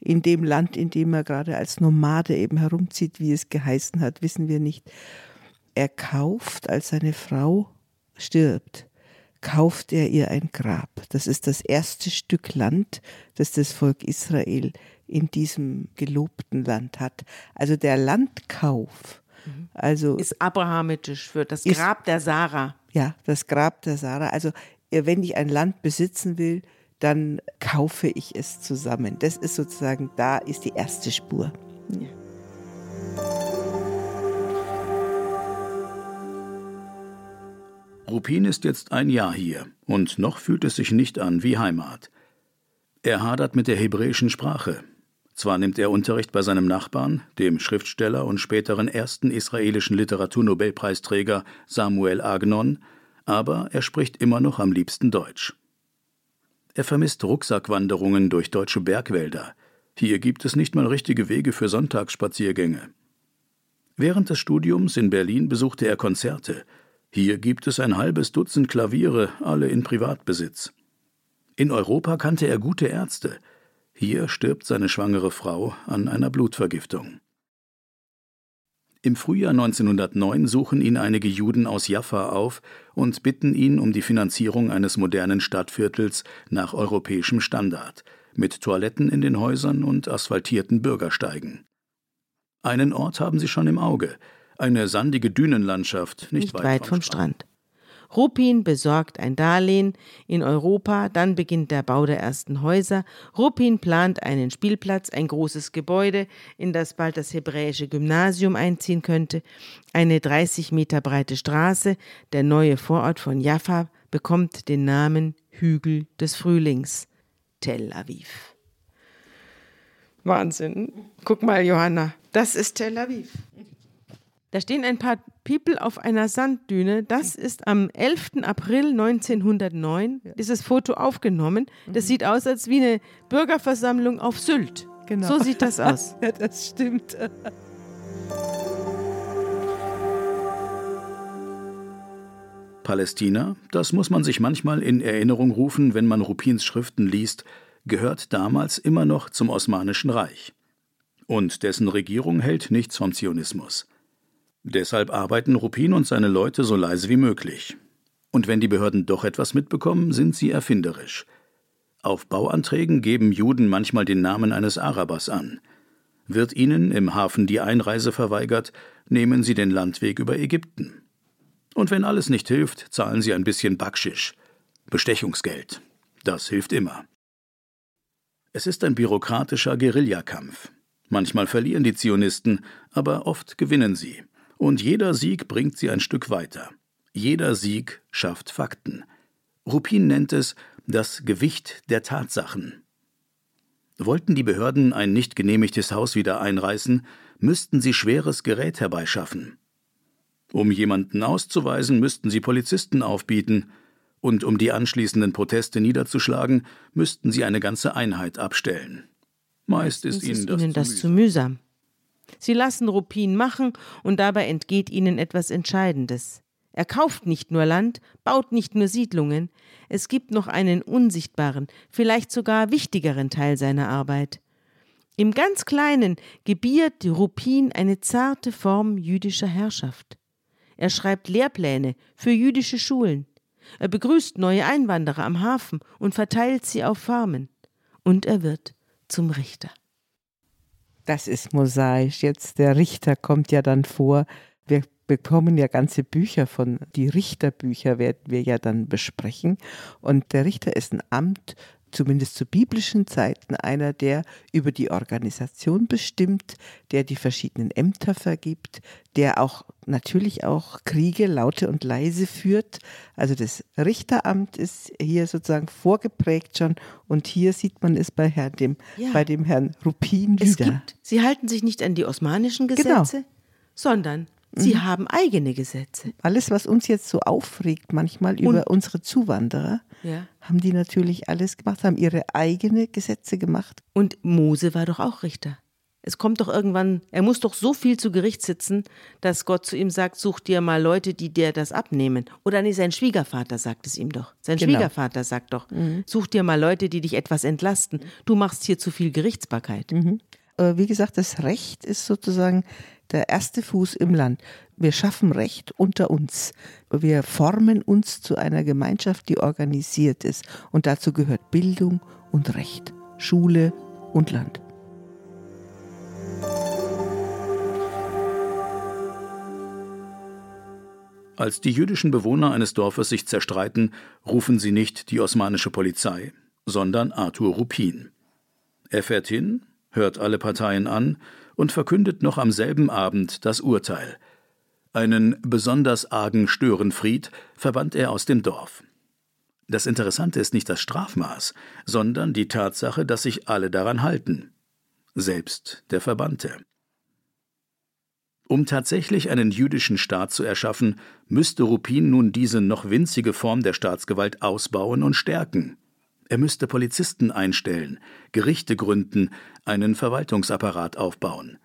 in dem Land, in dem er gerade als Nomade eben herumzieht, wie es geheißen hat, wissen wir nicht. Er kauft, als seine Frau stirbt, kauft er ihr ein Grab. Das ist das erste Stück Land, das das Volk Israel in diesem gelobten Land hat. Also der Landkauf, also Ist abrahamitisch für das Ist- Grab der Sarah. ja, das Grab der Sarah. Also äh, wenn ich ein Land besitzen will, dann kaufe ich es zusammen. Das ist sozusagen, da ist die erste Spur. Rupin ist jetzt ein Jahr hier und noch fühlt es sich nicht an wie Heimat. Er hadert mit der hebräischen Sprache. Zwar nimmt er Unterricht bei seinem Nachbarn, dem Schriftsteller und späteren ersten israelischen Literaturnobelpreisträger Samuel Agnon, aber er spricht immer noch am liebsten Deutsch. Er vermisst Rucksackwanderungen durch deutsche Bergwälder. Hier gibt es nicht mal richtige Wege für Sonntagsspaziergänge. Während des Studiums in Berlin besuchte er Konzerte. Hier gibt es ein halbes Dutzend Klaviere, alle in Privatbesitz. In Europa kannte er gute Ärzte. Hier stirbt seine schwangere Frau an einer Blutvergiftung. Im Frühjahr 1909 suchen ihn einige Juden aus Jaffa auf und bitten ihn um die Finanzierung eines modernen Stadtviertels nach europäischem Standard, mit Toiletten in den Häusern und asphaltierten Bürgersteigen. Einen Ort haben sie schon im Auge, eine sandige Dünenlandschaft nicht, nicht weit, weit, vom, Strand. Strand. Ruppin besorgt ein Darlehen in Europa, dann beginnt der Bau der ersten Häuser. Ruppin plant einen Spielplatz, ein großes Gebäude, in das bald das hebräische Gymnasium einziehen könnte, eine 30 Meter breite Straße. Der neue Vorort von Jaffa bekommt den Namen Hügel des Frühlings, Tel Aviv. Wahnsinn. Guck mal, Johanna, das ist Tel Aviv. Da stehen ein paar People auf einer Sanddüne. Das ist am 11. April 1909 dieses Foto aufgenommen. Das sieht aus als wie eine Bürgerversammlung auf Sylt. Genau. So sieht das aus. ja, das stimmt. Palästina, das muss man sich manchmal in Erinnerung rufen, wenn man Rupins Schriften liest, gehört damals immer noch zum Osmanischen Reich. Und dessen Regierung hält nichts vom Zionismus. Deshalb arbeiten Ruppin und seine Leute so leise wie möglich. Und wenn die Behörden doch etwas mitbekommen, sind sie erfinderisch. Auf Bauanträgen geben Juden manchmal den Namen eines Arabers an. Wird ihnen im Hafen die Einreise verweigert, nehmen sie den Landweg über Ägypten. Und wenn alles nicht hilft, zahlen sie ein bisschen Backschisch, Bestechungsgeld. Das hilft immer. Es ist ein bürokratischer Guerillakampf. Manchmal verlieren die Zionisten, aber oft gewinnen sie. Und jeder Sieg bringt sie ein Stück weiter. Jeder Sieg schafft Fakten. Ruppin nennt es das Gewicht der Tatsachen. Wollten die Behörden ein nicht genehmigtes Haus wieder einreißen, müssten sie schweres Gerät herbeischaffen. Um jemanden auszuweisen, müssten sie Polizisten aufbieten, und um die anschließenden Proteste niederzuschlagen, müssten sie eine ganze Einheit abstellen. Meist ist, ist ihnen das, ihnen das zu mühsam. Sie lassen Ruppin machen und dabei entgeht ihnen etwas Entscheidendes. Er kauft nicht nur Land, baut nicht nur Siedlungen, es gibt noch einen unsichtbaren, vielleicht sogar wichtigeren Teil seiner Arbeit. Im ganz Kleinen gebiert Ruppin eine zarte Form jüdischer Herrschaft. Er schreibt Lehrpläne für jüdische Schulen. Er begrüßt neue Einwanderer am Hafen und verteilt sie auf Farmen. Und er wird zum Richter. Das ist mosaisch. Jetzt der Richter kommt ja dann vor. Wir bekommen ja ganze Bücher von, die Richterbücher werden wir ja dann besprechen. Und der Richter ist ein Amt, zumindest zu biblischen Zeiten, einer, der über die Organisation bestimmt, der die verschiedenen Ämter vergibt, der auch natürlich auch Kriege laute und leise führt. Also das Richteramt ist hier sozusagen vorgeprägt schon und hier sieht man es bei, Herrn, dem, ja. bei dem Herrn Rupin wieder. Es gibt, Sie halten sich nicht an die osmanischen genau. Gesetze, genau. sondern Sie mhm. haben eigene Gesetze. Alles, was uns jetzt so aufregt, manchmal und über unsere Zuwanderer, ja. haben die natürlich alles gemacht, haben ihre eigene Gesetze gemacht. Und Mose war doch auch Richter. Es kommt doch irgendwann, er muss doch so viel zu Gericht sitzen, dass Gott zu ihm sagt, such dir mal Leute, die dir das abnehmen. Oder nee, sein Schwiegervater sagt es ihm doch. Sein genau. Schwiegervater sagt doch, mhm. such dir mal Leute, die dich etwas entlasten. Du machst hier zu viel Gerichtsbarkeit. Mhm. Wie gesagt, das Recht ist sozusagen der erste Fuß im Land. Wir schaffen Recht unter uns. Wir formen uns zu einer Gemeinschaft, die organisiert ist. Und dazu gehört Bildung und Recht, Schule und Land. Als die jüdischen Bewohner eines Dorfes sich zerstreiten, rufen sie nicht die osmanische Polizei, sondern Arthur Rupin. Er fährt hin, hört alle Parteien an und verkündet noch am selben Abend das Urteil. Einen besonders argen Störenfried verbannt er aus dem Dorf. Das Interessante ist nicht das Strafmaß, sondern die Tatsache, dass sich alle daran halten. Selbst der Verbannte. Um tatsächlich einen jüdischen Staat zu erschaffen, müsste Rupin nun diese noch winzige Form der Staatsgewalt ausbauen und stärken. Er müsste Polizisten einstellen, Gerichte gründen, einen Verwaltungsapparat aufbauen.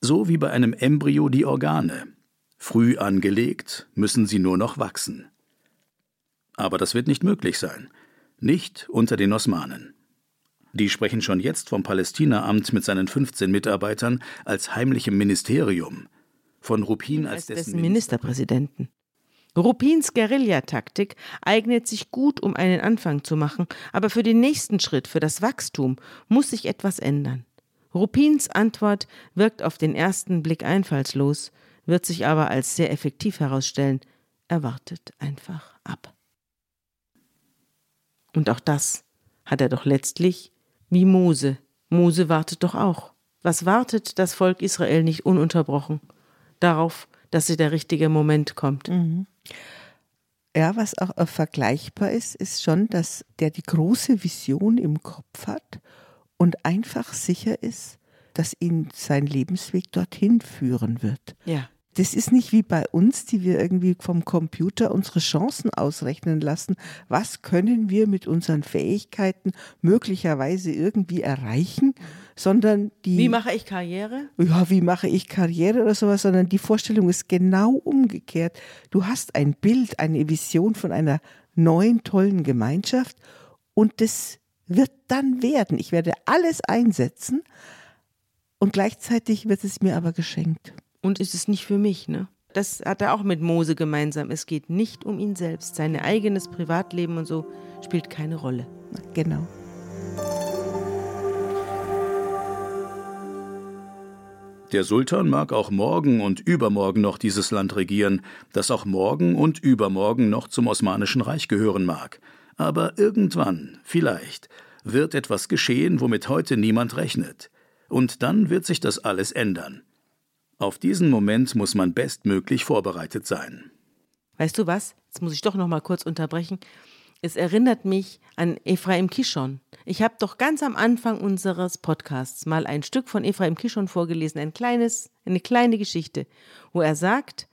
So wie bei einem Embryo die Organe. Früh angelegt, müssen sie nur noch wachsen. Aber das wird nicht möglich sein. nicht unter den Osmanen. Die sprechen schon jetzt vom Palästinaamt mit seinen 15 Mitarbeitern als heimlichem Ministerium, von Rupin als, als dessen Ministerpräsidenten. Rupins Guerillataktik eignet sich gut, um einen Anfang zu machen, aber für den nächsten Schritt, für das Wachstum, muss sich etwas ändern. Rupins Antwort wirkt auf den ersten Blick einfallslos, wird sich aber als sehr effektiv herausstellen. Er wartet einfach ab. Und auch das hat er doch letztlich wie Mose. Mose wartet doch auch. Was wartet das Volk Israel nicht ununterbrochen? Darauf, dass sich der richtige Moment kommt. Mhm. Ja, was auch vergleichbar ist, ist schon, dass der die große Vision im Kopf hat und einfach sicher ist, dass ihn sein Lebensweg dorthin führen wird. Ja. Das ist nicht wie bei uns, die wir irgendwie vom Computer unsere Chancen ausrechnen lassen. Was können wir mit unseren Fähigkeiten möglicherweise irgendwie erreichen? Sondern die. Wie mache ich Karriere? Ja, wie mache ich Karriere oder sowas? Sondern die Vorstellung ist genau umgekehrt. Du hast ein Bild, eine Vision von einer neuen, tollen Gemeinschaft und das wird dann werden. Ich werde alles einsetzen und gleichzeitig wird es mir aber geschenkt. Und ist es nicht für mich, ne? Das hat er auch mit Mose gemeinsam. Es geht nicht um ihn selbst. Sein eigenes Privatleben und so spielt keine Rolle. Genau. Der Sultan mag auch morgen und übermorgen noch dieses Land regieren, das auch morgen und übermorgen noch zum Osmanischen Reich gehören mag. Aber irgendwann, vielleicht, wird etwas geschehen, womit heute niemand rechnet. Und dann wird sich das alles ändern. Auf diesen Moment muss man bestmöglich vorbereitet sein. Weißt du was? Jetzt muss ich doch noch mal kurz unterbrechen. Es erinnert mich an Ephraim Kishon. Ich habe doch ganz am Anfang unseres Podcasts mal ein Stück von Ephraim Kishon vorgelesen, ein kleines, eine kleine Geschichte, wo er sagt,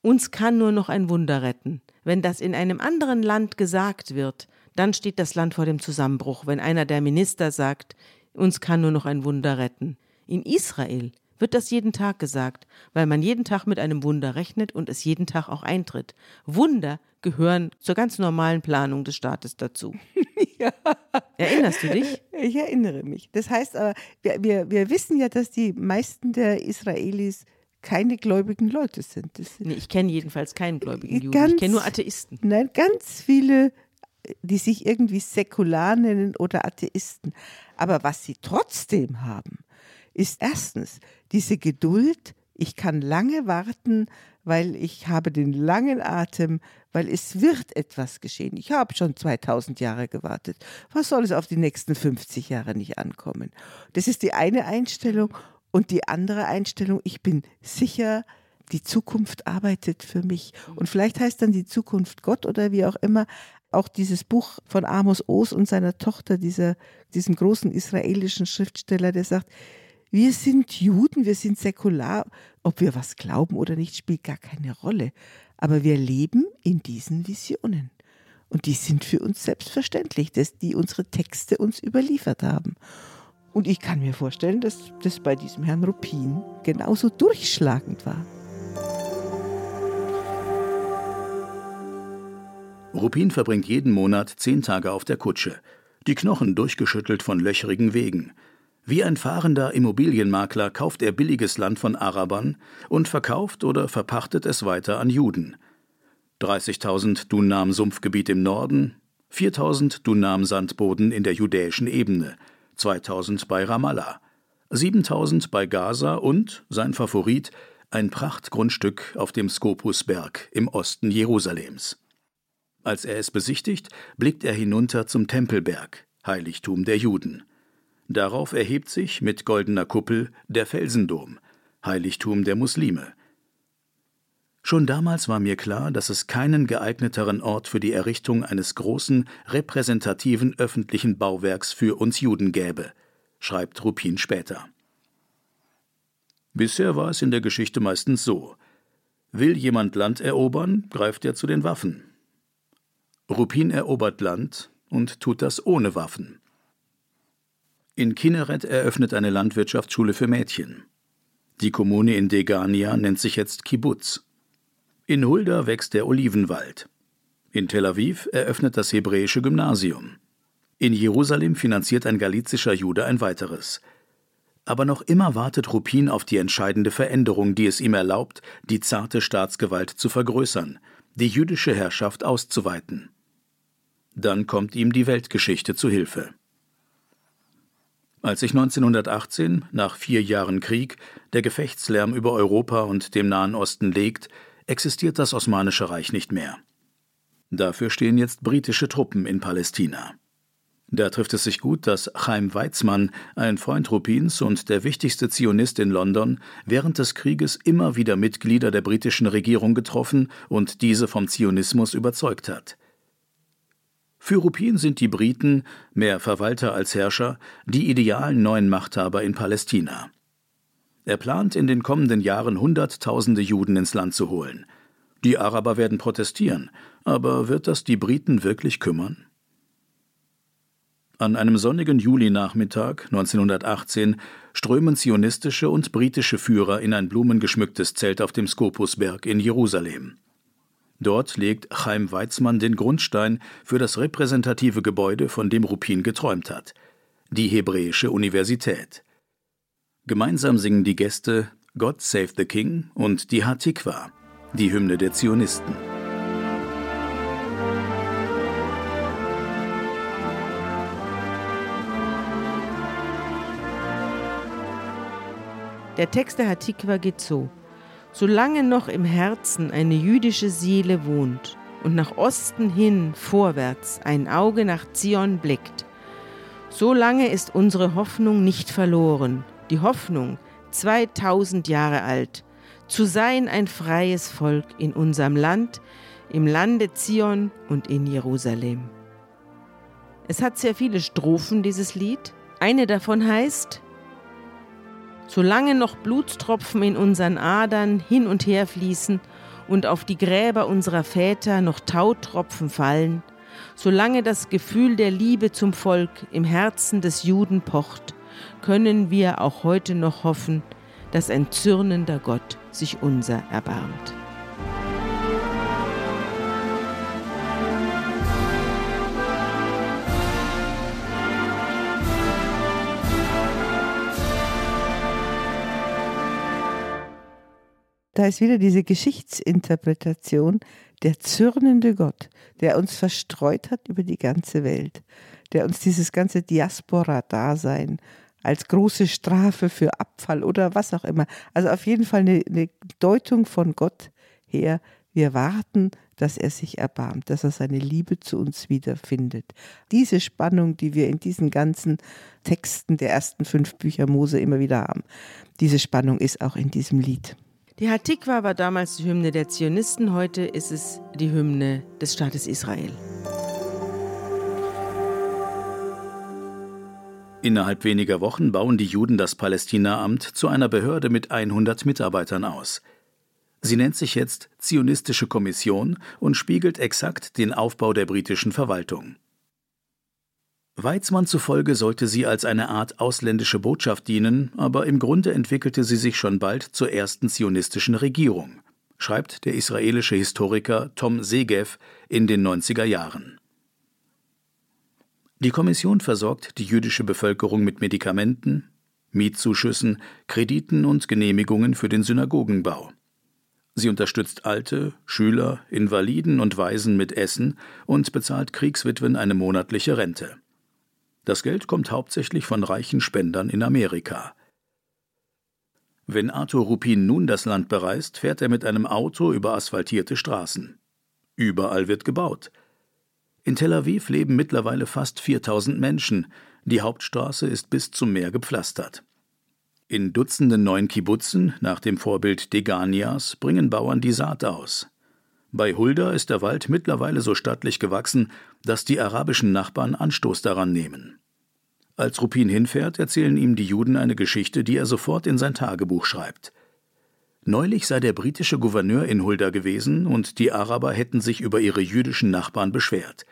uns kann nur noch ein Wunder retten. Wenn das in einem anderen Land gesagt wird, dann steht das Land vor dem Zusammenbruch. Wenn einer der Minister sagt, uns kann nur noch ein Wunder retten. In Israel wird das jeden Tag gesagt, weil man jeden Tag mit einem Wunder rechnet und es jeden Tag auch eintritt. Wunder gehören zur ganz normalen Planung des Staates dazu. ja. Erinnerst du dich? Ich erinnere mich. Das heißt aber, wir, wir, wir wissen ja, dass die meisten der Israelis keine gläubigen Leute sind. sind nee, ich kenne jedenfalls keinen gläubigen Juden. Ganz, ich kenne nur Atheisten. Nein, ganz viele, die sich irgendwie säkular nennen oder Atheisten. Aber was sie trotzdem haben, ist erstens diese Geduld, ich kann lange warten, weil ich habe den langen Atem, weil es wird etwas geschehen. Ich habe schon 2000 Jahre gewartet. Was soll es auf die nächsten 50 Jahre nicht ankommen? Das ist die eine Einstellung. Und die andere Einstellung, ich bin sicher, die Zukunft arbeitet für mich. Und vielleicht heißt dann die Zukunft Gott oder wie auch immer. Auch dieses Buch von Amos Oz und seiner Tochter, dieser, diesem großen israelischen Schriftsteller, der sagt, wir sind Juden, wir sind säkular. Ob wir was glauben oder nicht, spielt gar keine Rolle. Aber wir leben in diesen Visionen. Und die sind für uns selbstverständlich, dass die unsere Texte uns überliefert haben. Und ich kann mir vorstellen, dass das bei diesem Herrn Rupin genauso durchschlagend war. Rupin verbringt jeden Monat zehn Tage auf der Kutsche, die Knochen durchgeschüttelt von löcherigen Wegen. Wie ein fahrender Immobilienmakler kauft er billiges Land von Arabern und verkauft oder verpachtet es weiter an Juden. 30.000 Dunam Sumpfgebiet im Norden, 4.000 Dunam Sandboden in der judäischen Ebene, 2.000 bei Ramallah, 7.000 bei Gaza und, sein Favorit, ein Prachtgrundstück auf dem Skopusberg im Osten Jerusalems. Als er es besichtigt, blickt er hinunter zum Tempelberg, Heiligtum der Juden. Darauf erhebt sich mit goldener Kuppel der Felsendom, Heiligtum der Muslime. Schon damals war mir klar, dass es keinen geeigneteren Ort für die Errichtung eines großen, repräsentativen öffentlichen Bauwerks für uns Juden gäbe, schreibt Rupin später. Bisher war es in der Geschichte meistens so. Will jemand Land erobern, greift er zu den Waffen. Rupin erobert Land und tut das ohne Waffen. In Kinneret eröffnet eine Landwirtschaftsschule für Mädchen. Die Kommune in Degania nennt sich jetzt Kibbutz. In Hulda wächst der Olivenwald. In Tel Aviv eröffnet das hebräische Gymnasium. In Jerusalem finanziert ein galizischer Jude ein weiteres. Aber noch immer wartet Ruppin auf die entscheidende Veränderung, die es ihm erlaubt, die zarte Staatsgewalt zu vergrößern, die jüdische Herrschaft auszuweiten. Dann kommt ihm die Weltgeschichte zu Hilfe. Als sich 1918, nach vier Jahren Krieg, der Gefechtslärm über Europa und dem Nahen Osten legt, existiert das Osmanische Reich nicht mehr. Dafür stehen jetzt britische Truppen in Palästina. Da trifft es sich gut, dass Chaim Weizmann, ein Freund Rupins und der wichtigste Zionist in London, während des Krieges immer wieder Mitglieder der britischen Regierung getroffen und diese vom Zionismus überzeugt hat. Für Rupin sind die Briten, mehr Verwalter als Herrscher, die idealen neuen Machthaber in Palästina. Er plant, in den kommenden Jahren Hunderttausende Juden ins Land zu holen. Die Araber werden protestieren, aber wird das die Briten wirklich kümmern? An einem sonnigen Julinachmittag 1918 strömen zionistische und britische Führer in ein blumengeschmücktes Zelt auf dem Skopusberg in Jerusalem. Dort legt Chaim Weizmann den Grundstein für das repräsentative Gebäude, von dem Rupin geträumt hat, die Hebräische Universität. Gemeinsam singen die Gäste God Save the King und die Hatikwa, die Hymne der Zionisten. Der Text der Hatikwa geht so. Solange noch im Herzen eine jüdische Seele wohnt und nach Osten hin vorwärts ein Auge nach Zion blickt, solange ist unsere Hoffnung nicht verloren, die Hoffnung, 2000 Jahre alt, zu sein ein freies Volk in unserem Land, im Lande Zion und in Jerusalem. Es hat sehr viele Strophen, dieses Lied. Eine davon heißt, solange noch Blutstropfen in unseren Adern hin und her fließen und auf die Gräber unserer Väter noch Tautropfen fallen, solange das Gefühl der Liebe zum Volk im Herzen des Juden pocht, können wir auch heute noch hoffen, dass ein zürnender Gott sich unser erbarmt. Da ist wieder diese Geschichtsinterpretation, der zürnende Gott, der uns verstreut hat über die ganze Welt, der uns dieses ganze Diaspora-Dasein als große Strafe für Abfall oder was auch immer, also auf jeden Fall eine, eine Deutung von Gott her, wir warten, dass er sich erbarmt, dass er seine Liebe zu uns wiederfindet. Diese Spannung, die wir in diesen ganzen Texten der ersten fünf Bücher Mose immer wieder haben, diese Spannung ist auch in diesem Lied. Die Hatikwa war damals die Hymne der Zionisten, heute ist es die Hymne des Staates Israel. Innerhalb weniger Wochen bauen die Juden das Palästinaamt zu einer Behörde mit 100 Mitarbeitern aus. Sie nennt sich jetzt Zionistische Kommission und spiegelt exakt den Aufbau der britischen Verwaltung. Weizmann zufolge sollte sie als eine Art ausländische Botschaft dienen, aber im Grunde entwickelte sie sich schon bald zur ersten zionistischen Regierung, schreibt der israelische Historiker Tom Segev in den 90er Jahren. Die Kommission versorgt die jüdische Bevölkerung mit Medikamenten, Mietzuschüssen, Krediten und Genehmigungen für den Synagogenbau. Sie unterstützt Alte, Schüler, Invaliden und Waisen mit Essen und bezahlt Kriegswitwen eine monatliche Rente. Das Geld kommt hauptsächlich von reichen Spendern in Amerika. Wenn Arthur Rupin nun das Land bereist, fährt er mit einem Auto über asphaltierte Straßen. Überall wird gebaut. In Tel Aviv leben mittlerweile fast 4000 Menschen. Die Hauptstraße ist bis zum Meer gepflastert. In Dutzenden neuen Kibbutzen, nach dem Vorbild Deganias, bringen Bauern die Saat aus. Bei Hulda ist der Wald mittlerweile so stattlich gewachsen, dass die arabischen Nachbarn Anstoß daran nehmen. Als Rupin hinfährt, erzählen ihm die Juden eine Geschichte, die er sofort in sein Tagebuch schreibt. Neulich sei der britische Gouverneur in Hulda gewesen und die Araber hätten sich über ihre jüdischen Nachbarn beschwert.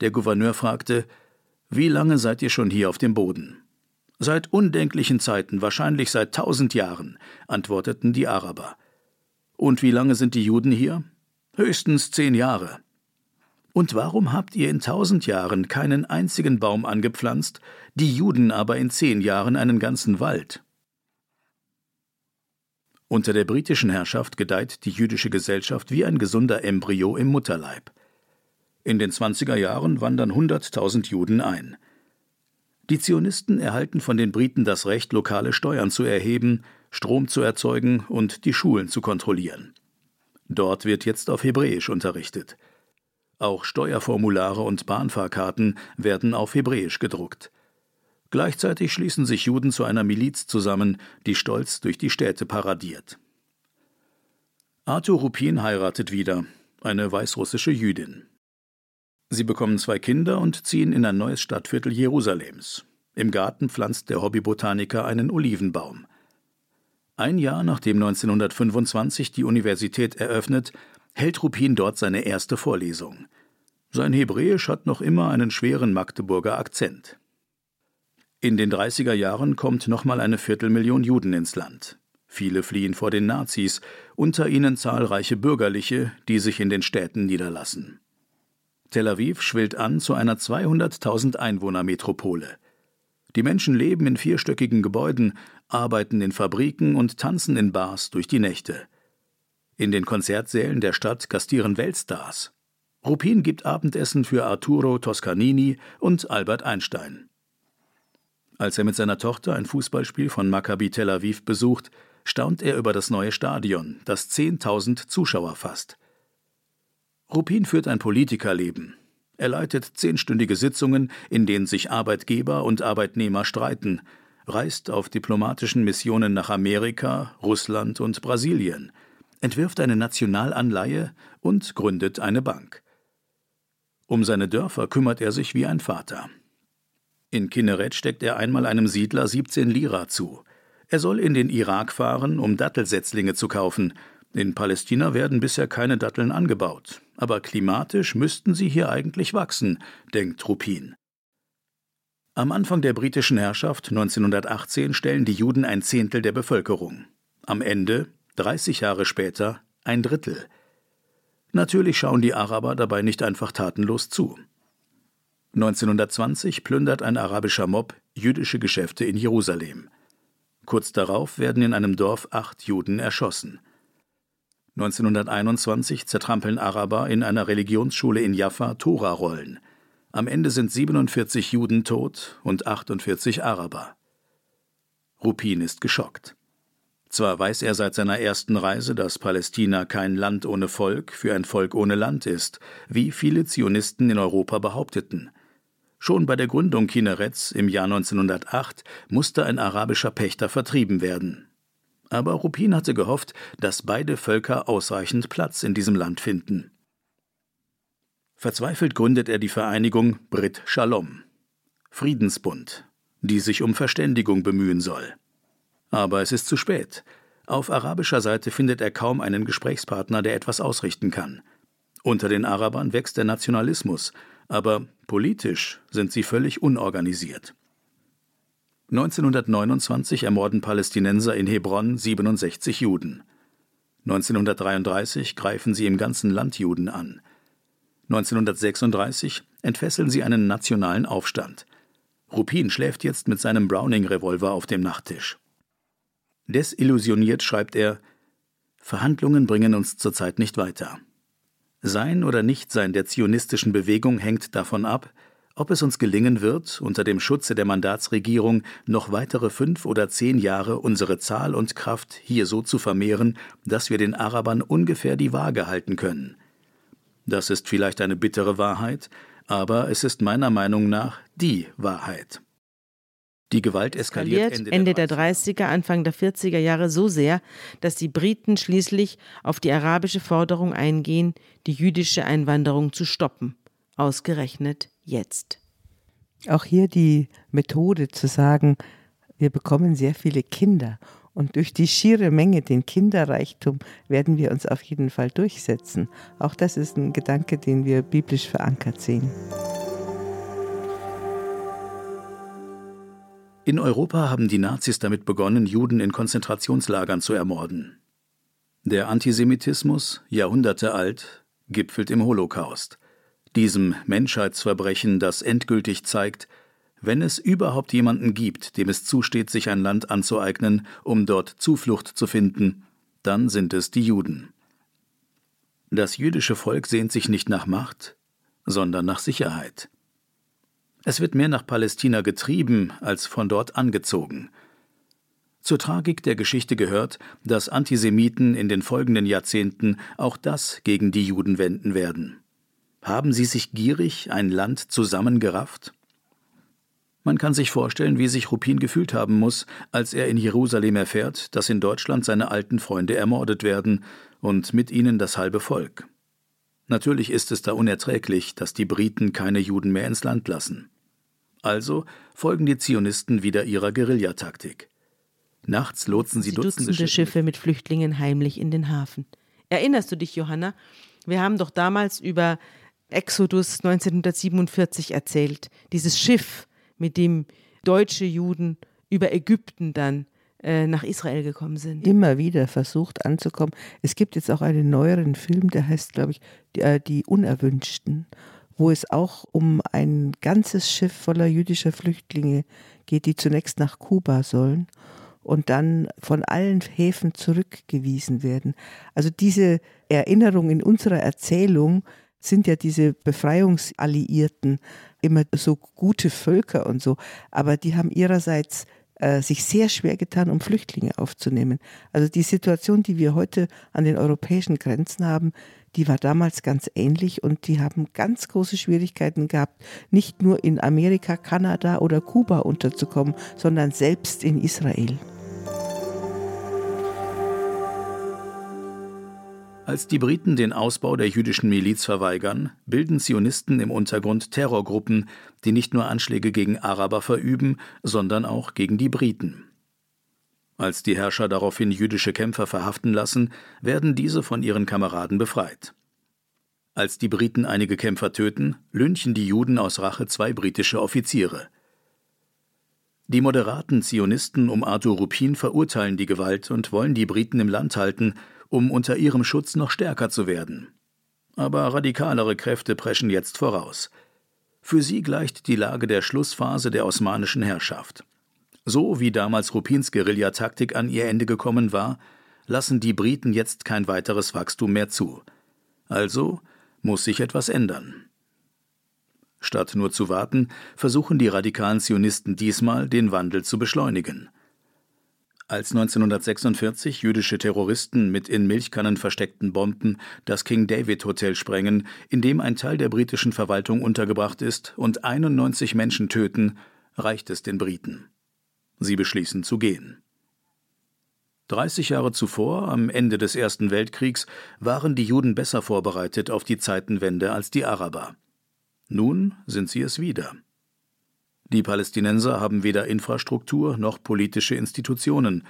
Der Gouverneur fragte: Wie lange seid ihr schon hier auf dem Boden? Seit undenklichen Zeiten, wahrscheinlich seit tausend Jahren, antworteten die Araber. Und wie lange sind die Juden hier? Höchstens zehn Jahre. Und warum habt ihr in tausend Jahren keinen einzigen Baum angepflanzt, die Juden aber in zehn Jahren einen ganzen Wald? Unter der britischen Herrschaft gedeiht die jüdische Gesellschaft wie ein gesunder Embryo im Mutterleib. In den 20er Jahren wandern 100.000 Juden ein. Die Zionisten erhalten von den Briten das Recht, lokale Steuern zu erheben, Strom zu erzeugen und die Schulen zu kontrollieren. Dort wird jetzt auf Hebräisch unterrichtet. Auch Steuerformulare und Bahnfahrkarten werden auf Hebräisch gedruckt. Gleichzeitig schließen sich Juden zu einer Miliz zusammen, die stolz durch die Städte paradiert. Arthur Rupin heiratet wieder, eine weißrussische Jüdin. Sie bekommen zwei Kinder und ziehen in ein neues Stadtviertel Jerusalems. Im Garten pflanzt der Hobbybotaniker einen Olivenbaum. Ein Jahr nachdem 1925 die Universität eröffnet, hält Rupin dort seine erste Vorlesung. Sein Hebräisch hat noch immer einen schweren Magdeburger Akzent. In den 30er Jahren kommt nochmal eine Viertelmillion Juden ins Land. Viele fliehen vor den Nazis, unter ihnen zahlreiche Bürgerliche, die sich in den Städten niederlassen. Tel Aviv schwillt an zu einer 200.000 Einwohner-Metropole. Die Menschen leben in vierstöckigen Gebäuden, arbeiten in Fabriken und tanzen in Bars durch die Nächte. In den Konzertsälen der Stadt gastieren Weltstars. Rupin gibt Abendessen für Arturo Toscanini und Albert Einstein. Als er mit seiner Tochter ein Fußballspiel von Maccabi Tel Aviv besucht, staunt er über das neue Stadion, das 10.000 Zuschauer fasst. Rupin führt ein Politikerleben. Er leitet zehnstündige Sitzungen, in denen sich Arbeitgeber und Arbeitnehmer streiten, reist auf diplomatischen Missionen nach Amerika, Russland und Brasilien, entwirft eine Nationalanleihe und gründet eine Bank. Um seine Dörfer kümmert er sich wie ein Vater. In Kinneret steckt er einmal einem Siedler 17 Lira zu. Er soll in den Irak fahren, um Dattelsetzlinge zu kaufen, in Palästina werden bisher keine Datteln angebaut, aber klimatisch müssten sie hier eigentlich wachsen, denkt Ruppin. Am Anfang der britischen Herrschaft 1918 stellen die Juden ein Zehntel der Bevölkerung. Am Ende, 30 Jahre später, ein Drittel. Natürlich schauen die Araber dabei nicht einfach tatenlos zu. 1920 plündert ein arabischer Mob jüdische Geschäfte in Jerusalem. Kurz darauf werden in einem Dorf acht Juden erschossen. 1921 zertrampeln Araber in einer Religionsschule in Jaffa Tora-Rollen. Am Ende sind 47 Juden tot und 48 Araber. Rupin ist geschockt. Zwar weiß er seit seiner ersten Reise, dass Palästina kein Land ohne Volk für ein Volk ohne Land ist, wie viele Zionisten in Europa behaupteten. Schon bei der Gründung Kinnerets im Jahr 1908 musste ein arabischer Pächter vertrieben werden. Aber Rupin hatte gehofft, dass beide Völker ausreichend Platz in diesem Land finden. Verzweifelt gründet er die Vereinigung Brit Shalom, Friedensbund, die sich um Verständigung bemühen soll. Aber es ist zu spät. Auf arabischer Seite findet er kaum einen Gesprächspartner, der etwas ausrichten kann. Unter den Arabern wächst der Nationalismus, aber politisch sind sie völlig unorganisiert. 1929 ermorden Palästinenser in Hebron 67 Juden. 1933 greifen sie im ganzen Land Juden an. 1936 entfesseln sie einen nationalen Aufstand. Rupin schläft jetzt mit seinem Browning-Revolver auf dem Nachttisch. Desillusioniert schreibt er: Verhandlungen bringen uns zurzeit nicht weiter. Sein oder Nichtsein der zionistischen Bewegung hängt davon ab, ob es uns gelingen wird, unter dem Schutze der Mandatsregierung noch weitere fünf oder zehn Jahre unsere Zahl und Kraft hier so zu vermehren, dass wir den Arabern ungefähr die Waage halten können. Das ist vielleicht eine bittere Wahrheit, aber es ist meiner Meinung nach die Wahrheit. Die Gewalt eskaliert Ende, Ende der 30er, Anfang der 40er Jahre so sehr, dass die Briten schließlich auf die arabische Forderung eingehen, die jüdische Einwanderung zu stoppen. Ausgerechnet jetzt. Auch hier die Methode zu sagen, wir bekommen sehr viele Kinder und durch die schiere Menge, den Kinderreichtum, werden wir uns auf jeden Fall durchsetzen. Auch das ist ein Gedanke, den wir biblisch verankert sehen. In Europa haben die Nazis damit begonnen, Juden in Konzentrationslagern zu ermorden. Der Antisemitismus, Jahrhunderte alt, gipfelt im Holocaust. diesem Menschheitsverbrechen, das endgültig zeigt, wenn es überhaupt jemanden gibt, dem es zusteht, sich ein Land anzueignen, um dort Zuflucht zu finden, dann sind es die Juden. Das jüdische Volk sehnt sich nicht nach Macht, sondern nach Sicherheit. Es wird mehr nach Palästina getrieben als von dort angezogen. Zur Tragik der Geschichte gehört, dass Antisemiten in den folgenden Jahrzehnten auch das gegen die Juden wenden werden. Haben sie sich gierig ein Land zusammengerafft? Man kann sich vorstellen, wie sich Rupin gefühlt haben muss, als er in Jerusalem erfährt, dass in Deutschland seine alten Freunde ermordet werden und mit ihnen das halbe Volk. Natürlich ist es da unerträglich, dass die Briten keine Juden mehr ins Land lassen. Also folgen die Zionisten wieder ihrer Guerillataktik. Nachts lotsen sie, sie Dutzende, Dutzende Schiffe. Mit Flüchtlingen heimlich in den Hafen. Erinnerst du dich, Johanna? Wir haben doch damals über Exodus 1947 erzählt. Dieses Schiff, mit dem deutsche Juden über Ägypten dann nach Israel gekommen sind. Immer wieder versucht anzukommen. Es gibt jetzt auch einen neueren Film, der heißt, glaube ich, die, äh, die Unerwünschten, wo es auch um ein ganzes Schiff voller jüdischer Flüchtlinge geht, die zunächst nach Kuba sollen und dann von allen Häfen zurückgewiesen werden. Also diese Erinnerung in unserer Erzählung sind ja diese Befreiungsalliierten immer so gute Völker und so, aber die haben ihrerseits äh, sich sehr schwer getan, um Flüchtlinge aufzunehmen. Also die Situation, die wir heute an den europäischen Grenzen haben, die war damals ganz ähnlich und die haben ganz große Schwierigkeiten gehabt, nicht nur in Amerika, Kanada oder Kuba unterzukommen, sondern selbst in Israel. Als die Briten den Ausbau der jüdischen Miliz verweigern, bilden Zionisten im Untergrund Terrorgruppen, die nicht nur Anschläge gegen Araber verüben, sondern auch gegen die Briten. Als die Herrscher daraufhin jüdische Kämpfer verhaften lassen, werden diese von ihren Kameraden befreit. Als die Briten einige Kämpfer töten, lynchen die Juden aus Rache zwei britische Offiziere. Die moderaten Zionisten um Arthur Rupin verurteilen die Gewalt und wollen die Briten im Land halten, um unter ihrem Schutz noch stärker zu werden. Aber radikalere Kräfte preschen jetzt voraus. Für sie gleicht die Lage der Schlussphase der osmanischen Herrschaft. So wie damals Rupins Guerillataktik an ihr Ende gekommen war, lassen die Briten jetzt kein weiteres Wachstum mehr zu. Also muss sich etwas ändern. Statt nur zu warten, versuchen die radikalen Zionisten diesmal, den Wandel zu beschleunigen. Als 1946 jüdische Terroristen mit in Milchkannen versteckten Bomben das King David Hotel sprengen, in dem ein Teil der britischen Verwaltung untergebracht ist, und 91 Menschen töten, reicht es den Briten. Sie beschließen zu gehen. 30 Jahre zuvor, am Ende des Ersten Weltkriegs, waren die Juden besser vorbereitet auf die Zeitenwende als die Araber. Nun sind sie es wieder. Die Palästinenser haben weder Infrastruktur noch politische Institutionen.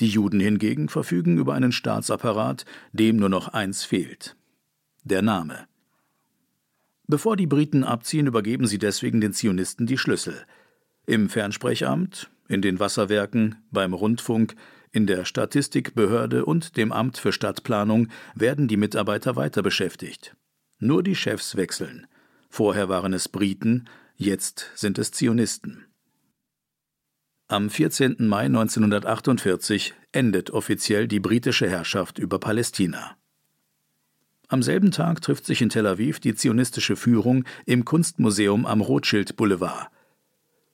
Die Juden hingegen verfügen über einen Staatsapparat, dem nur noch eins fehlt der Name. Bevor die Briten abziehen, übergeben sie deswegen den Zionisten die Schlüssel. Im Fernsprechamt, in den Wasserwerken, beim Rundfunk, in der Statistikbehörde und dem Amt für Stadtplanung werden die Mitarbeiter weiter beschäftigt. Nur die Chefs wechseln. Vorher waren es Briten, Jetzt sind es Zionisten. Am 14. Mai 1948 endet offiziell die britische Herrschaft über Palästina. Am selben Tag trifft sich in Tel Aviv die zionistische Führung im Kunstmuseum am Rothschild Boulevard.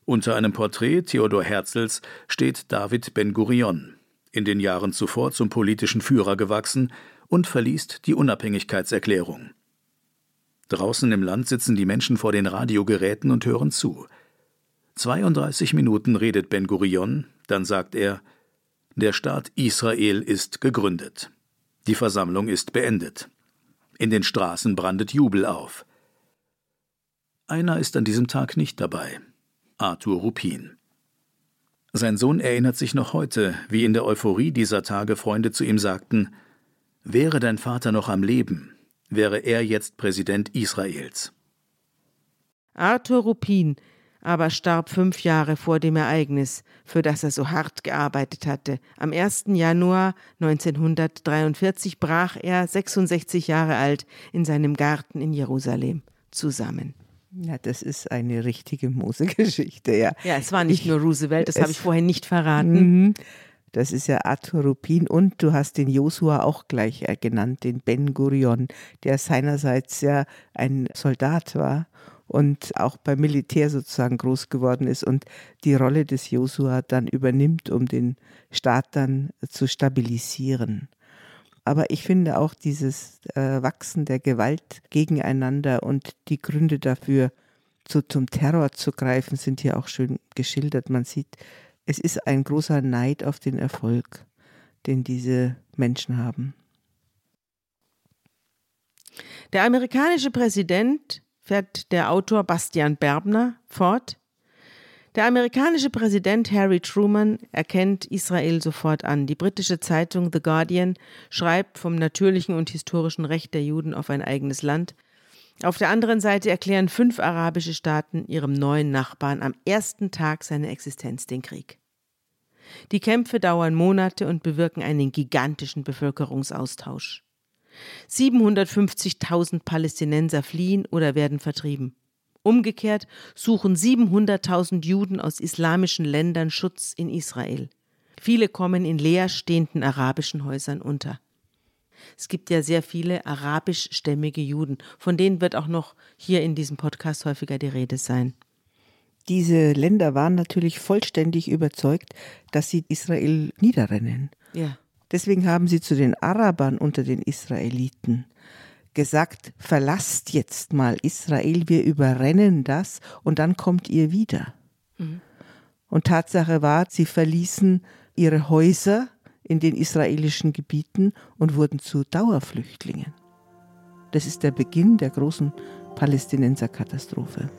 Unter einem Porträt Theodor Herzls steht David Ben-Gurion, in den Jahren zuvor zum politischen Führer gewachsen und verliest die Unabhängigkeitserklärung. Draußen im Land sitzen die Menschen vor den Radiogeräten und hören zu. 32 Minuten redet Ben Gurion, dann sagt er: Der Staat Israel ist gegründet. Die Versammlung ist beendet. In den Straßen brandet Jubel auf. Einer ist an diesem Tag nicht dabei: Arthur Rupin. Sein Sohn erinnert sich noch heute, wie in der Euphorie dieser Tage Freunde zu ihm sagten: Wäre dein Vater noch am Leben, wäre er jetzt Präsident Israels. Arthur Rupin aber starb fünf Jahre vor dem Ereignis, für das er so hart gearbeitet hatte. Am 1. Januar 1943 brach er, 66 Jahre alt, in seinem Garten in Jerusalem zusammen. Ja, das ist eine richtige Mose-Geschichte, ja. Ja, es war nicht ich, nur Roosevelt, das habe ich vorher nicht verraten. Das ist ja Arthur Rupin und du hast den Josua auch gleich äh, genannt, den Ben Gurion, der seinerseits ja ein Soldat war und auch beim Militär sozusagen groß geworden ist und die Rolle des Josua dann übernimmt, um den Staat dann zu stabilisieren. Aber ich finde auch dieses äh, Wachsen der Gewalt gegeneinander und die Gründe dafür, so zum Terror zu greifen, sind hier auch schön geschildert. Man sieht, es ist ein großer Neid auf den Erfolg, den diese Menschen haben. Der amerikanische Präsident, fährt der Autor Bastian Berbner fort, der amerikanische Präsident Harry Truman erkennt Israel sofort an. Die britische Zeitung The Guardian schreibt vom natürlichen und historischen Recht der Juden auf ein eigenes Land. Auf der anderen Seite erklären fünf arabische Staaten ihrem neuen Nachbarn am ersten Tag seiner Existenz den Krieg. Die Kämpfe dauern Monate und bewirken einen gigantischen Bevölkerungsaustausch. 750.000 Palästinenser fliehen oder werden vertrieben. Umgekehrt suchen 700.000 Juden aus islamischen Ländern Schutz in Israel. Viele kommen in leer stehenden arabischen Häusern unter. Es gibt ja sehr viele arabischstämmige Juden, von denen wird auch noch hier in diesem Podcast häufiger die Rede sein. Diese Länder waren natürlich vollständig überzeugt, dass sie Israel niederrennen. Ja. Deswegen haben sie zu den Arabern unter den Israeliten gesagt, verlasst jetzt mal Israel, wir überrennen das und dann kommt ihr wieder. Mhm. Und Tatsache war, sie verließen ihre Häuser in den israelischen Gebieten und wurden zu Dauerflüchtlingen. Das ist der Beginn der großen Palästinenserkatastrophe.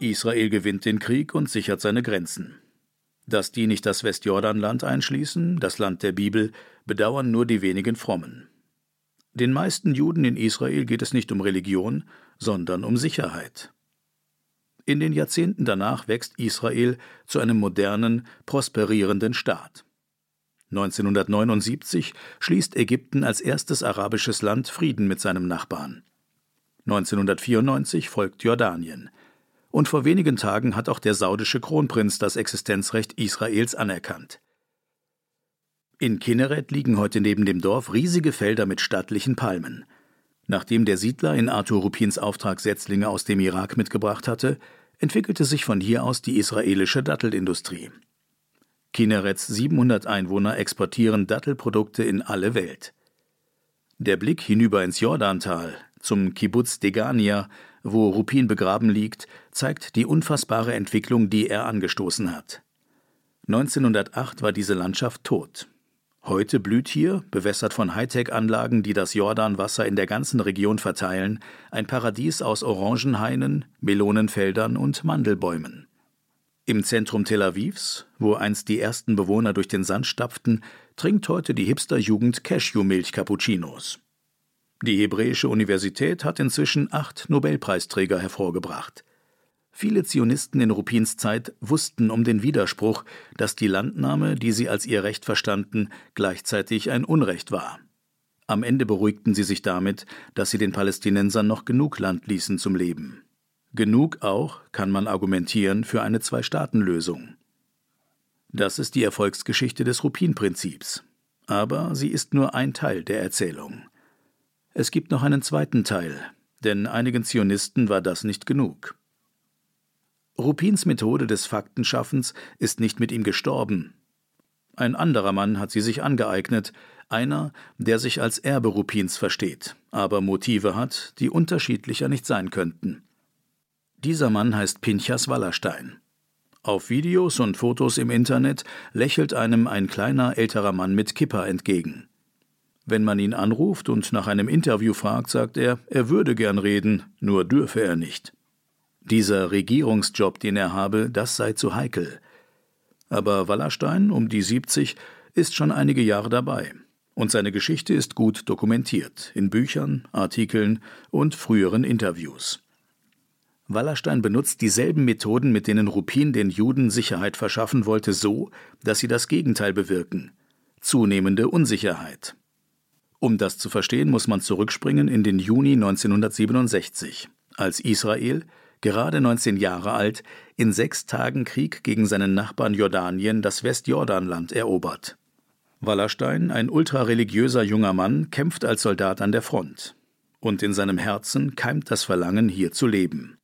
Israel gewinnt den Krieg und sichert seine Grenzen. Dass die nicht das Westjordanland einschließen, das Land der Bibel, bedauern nur die wenigen Frommen. Den meisten Juden in Israel geht es nicht um Religion, sondern um Sicherheit. In den Jahrzehnten danach wächst Israel zu einem modernen, prosperierenden Staat. 1979 schließt Ägypten als erstes arabisches Land Frieden mit seinem Nachbarn. 1994 folgt Jordanien und vor wenigen Tagen hat auch der saudische Kronprinz das Existenzrecht Israels anerkannt. In Kinneret liegen heute neben dem Dorf riesige Felder mit stattlichen Palmen. Nachdem der Siedler in Arthur Rupins Auftrag Setzlinge aus dem Irak mitgebracht hatte, entwickelte sich von hier aus die israelische Dattelindustrie. Kinnerets 700 Einwohner exportieren Dattelprodukte in alle Welt. Der Blick hinüber ins Jordantal, zum Kibbutz Degania, wo Rupin begraben liegt, zeigt die unfassbare Entwicklung, die er angestoßen hat. 1908 war diese Landschaft tot. Heute blüht hier, bewässert von Hightech-Anlagen, die das Jordanwasser in der ganzen Region verteilen, ein Paradies aus Orangenhainen, Melonenfeldern und Mandelbäumen. Im Zentrum Tel Avivs, wo einst die ersten Bewohner durch den Sand stapften, trinkt heute die Hipsterjugend Cashewmilch-Cappuccinos. Die Hebräische Universität hat inzwischen acht Nobelpreisträger hervorgebracht. Viele Zionisten in Rupins Zeit wussten um den Widerspruch, dass die Landnahme, die sie als ihr Recht verstanden, gleichzeitig ein Unrecht war. Am Ende beruhigten sie sich damit, dass sie den Palästinensern noch genug Land ließen zum Leben. Genug auch, kann man argumentieren, für eine Zwei-Staaten-Lösung. Das ist die Erfolgsgeschichte des Rupin-Prinzips. Aber sie ist nur ein Teil der Erzählung. Es gibt noch einen zweiten Teil, denn einigen Zionisten war das nicht genug. Rupins Methode des Faktenschaffens ist nicht mit ihm gestorben. Ein anderer Mann hat sie sich angeeignet, einer, der sich als Erbe Rupins versteht, aber Motive hat, die unterschiedlicher nicht sein könnten. Dieser Mann heißt Pinchas Wallerstein. Auf Videos und Fotos im Internet lächelt einem ein kleiner älterer Mann mit Kipper entgegen. Wenn man ihn anruft und nach einem Interview fragt, sagt er, er würde gern reden, nur dürfe er nicht. Dieser Regierungsjob, den er habe, das sei zu heikel. Aber Wallerstein, um die 70, ist schon einige Jahre dabei. Und seine Geschichte ist gut dokumentiert in Büchern, Artikeln und früheren Interviews. Wallerstein benutzt dieselben Methoden, mit denen Rupin den Juden Sicherheit verschaffen wollte, so, dass sie das Gegenteil bewirken. Zunehmende Unsicherheit. Um das zu verstehen, muss man zurückspringen in den Juni 1967, als Israel, gerade 19 Jahre alt, in sechs Tagen Krieg gegen seinen Nachbarn Jordanien das Westjordanland erobert. Wallerstein, ein ultrareligiöser junger Mann, kämpft als Soldat an der Front. Und in seinem Herzen keimt das Verlangen, hier zu leben.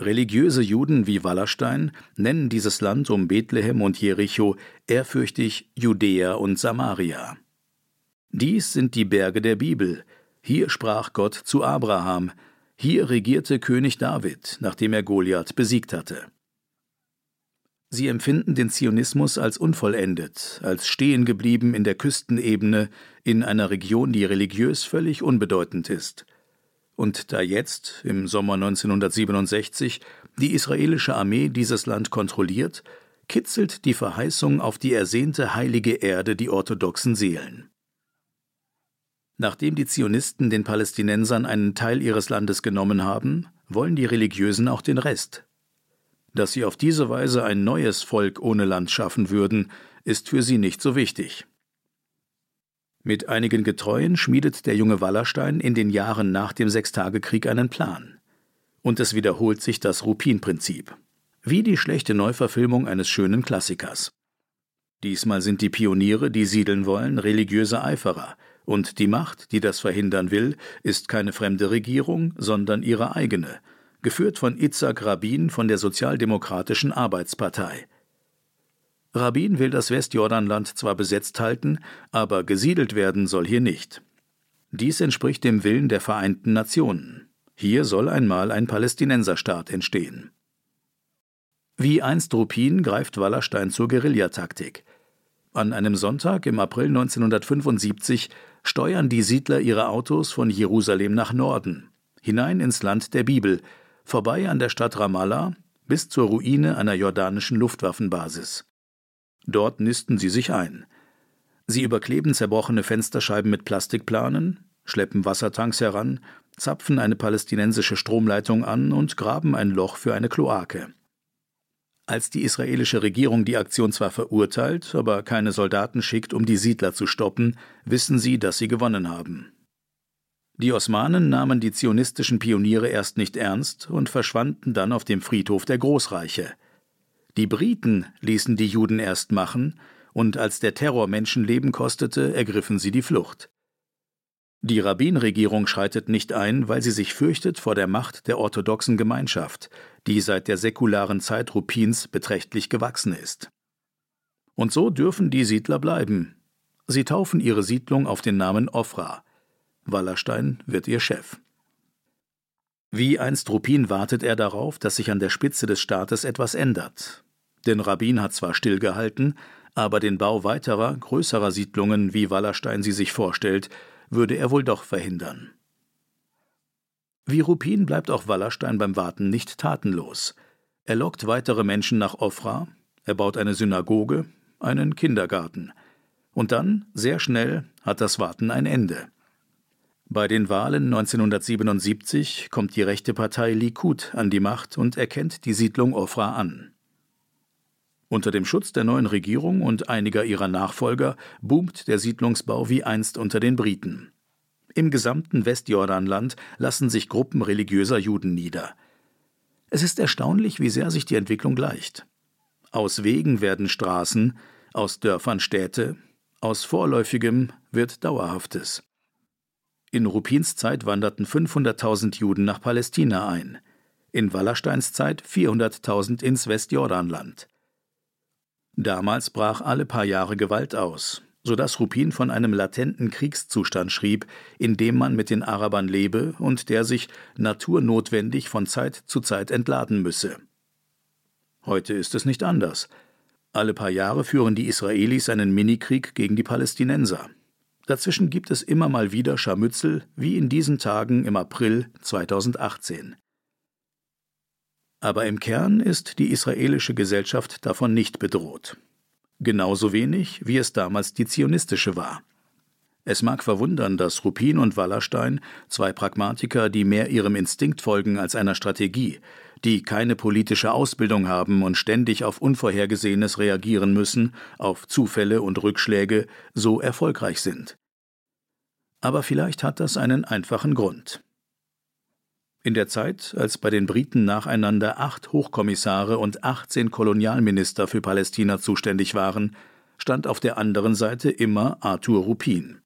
Religiöse Juden wie Wallerstein nennen dieses Land um Bethlehem und Jericho ehrfürchtig Judäa und Samaria. Dies sind die Berge der Bibel. Hier sprach Gott zu Abraham. Hier regierte König David, nachdem er Goliath besiegt hatte. Sie empfinden den Zionismus als unvollendet, als stehen geblieben in der Küstenebene in einer Region, die religiös völlig unbedeutend ist. Und da jetzt, im Sommer 1967, die israelische Armee dieses Land kontrolliert, kitzelt die Verheißung auf die ersehnte heilige Erde die orthodoxen Seelen. Nachdem die Zionisten den Palästinensern einen Teil ihres Landes genommen haben, wollen die Religiösen auch den Rest. Dass sie auf diese Weise ein neues Volk ohne Land schaffen würden, ist für sie nicht so wichtig. Mit einigen Getreuen schmiedet der junge Wallerstein in den Jahren nach dem Sechstagekrieg einen Plan. Und es wiederholt sich das Rupin-Prinzip. Wie die schlechte Neuverfilmung eines schönen Klassikers. Diesmal sind die Pioniere, die siedeln wollen, religiöse Eiferer, und die Macht, die das verhindern will, ist keine fremde Regierung, sondern ihre eigene, geführt von Itzhak Rabin von der Sozialdemokratischen Arbeitspartei. Rabin will das Westjordanland zwar besetzt halten, aber gesiedelt werden soll hier nicht. Dies entspricht dem Willen der Vereinten Nationen. Hier soll einmal ein Palästinenserstaat entstehen. Wie einst Rupin greift Wallerstein zur Guerillataktik. An einem Sonntag im April 1975 steuern die Siedler ihre Autos von Jerusalem nach Norden, hinein ins Land der Bibel, vorbei an der Stadt Ramallah bis zur Ruine einer jordanischen Luftwaffenbasis. Dort nisten sie sich ein. Sie überkleben zerbrochene Fensterscheiben mit Plastikplanen, schleppen Wassertanks heran, zapfen eine palästinensische Stromleitung an und graben ein Loch für eine Kloake. Als die israelische Regierung die Aktion zwar verurteilt, aber keine Soldaten schickt, um die Siedler zu stoppen, wissen sie, dass sie gewonnen haben. Die Osmanen nahmen die zionistischen Pioniere erst nicht ernst und verschwanden dann auf dem Friedhof der Großreiche. Die Briten ließen die Juden erst machen, und als der Terror Menschenleben kostete, ergriffen sie die Flucht. Die Rabbin-Regierung schreitet nicht ein, weil sie sich fürchtet vor der Macht der orthodoxen Gemeinschaft, die seit der säkularen Zeit Rupins beträchtlich gewachsen ist. Und so dürfen die Siedler bleiben. Sie taufen ihre Siedlung auf den Namen Ofra. Wallerstein wird ihr Chef. Wie einst Ruppin wartet er darauf, dass sich an der Spitze des Staates etwas ändert. Denn Rabin hat zwar stillgehalten, aber den Bau weiterer, größerer Siedlungen, wie Wallerstein sie sich vorstellt, würde er wohl doch verhindern. Wie Ruppin bleibt auch Wallerstein beim Warten nicht tatenlos. Er lockt weitere Menschen nach Ofra, er baut eine Synagoge, einen Kindergarten. Und dann, sehr schnell, hat das Warten ein Ende. Bei den Wahlen 1977 kommt die rechte Partei Likud an die Macht und erkennt die Siedlung Ofra an. Unter dem Schutz der neuen Regierung und einiger ihrer Nachfolger boomt der Siedlungsbau wie einst unter den Briten. Im gesamten Westjordanland lassen sich Gruppen religiöser Juden nieder. Es ist erstaunlich, wie sehr sich die Entwicklung gleicht. Aus Wegen werden Straßen, aus Dörfern Städte, aus Vorläufigem wird Dauerhaftes. In Rupins Zeit wanderten 500.000 Juden nach Palästina ein, in Wallersteins Zeit 400.000 ins Westjordanland. Damals brach alle paar Jahre Gewalt aus, so dass Rupin von einem latenten Kriegszustand schrieb, in dem man mit den Arabern lebe und der sich naturnotwendig von Zeit zu Zeit entladen müsse. Heute ist es nicht anders. Alle paar Jahre führen die Israelis einen Minikrieg gegen die Palästinenser. Dazwischen gibt es immer mal wieder Scharmützel, wie in diesen Tagen im April 2018. Aber im Kern ist die israelische Gesellschaft davon nicht bedroht. Genauso wenig, wie es damals die zionistische war. Es mag verwundern, dass Rupin und Wallerstein, zwei Pragmatiker, die mehr ihrem Instinkt folgen als einer Strategie, die keine politische Ausbildung haben und ständig auf Unvorhergesehenes reagieren müssen, auf Zufälle und Rückschläge, so erfolgreich sind. Aber vielleicht hat das einen einfachen Grund. In der Zeit, als bei den Briten nacheinander acht Hochkommissare und 18 Kolonialminister für Palästina zuständig waren, stand auf der anderen Seite immer Arthur Rupin.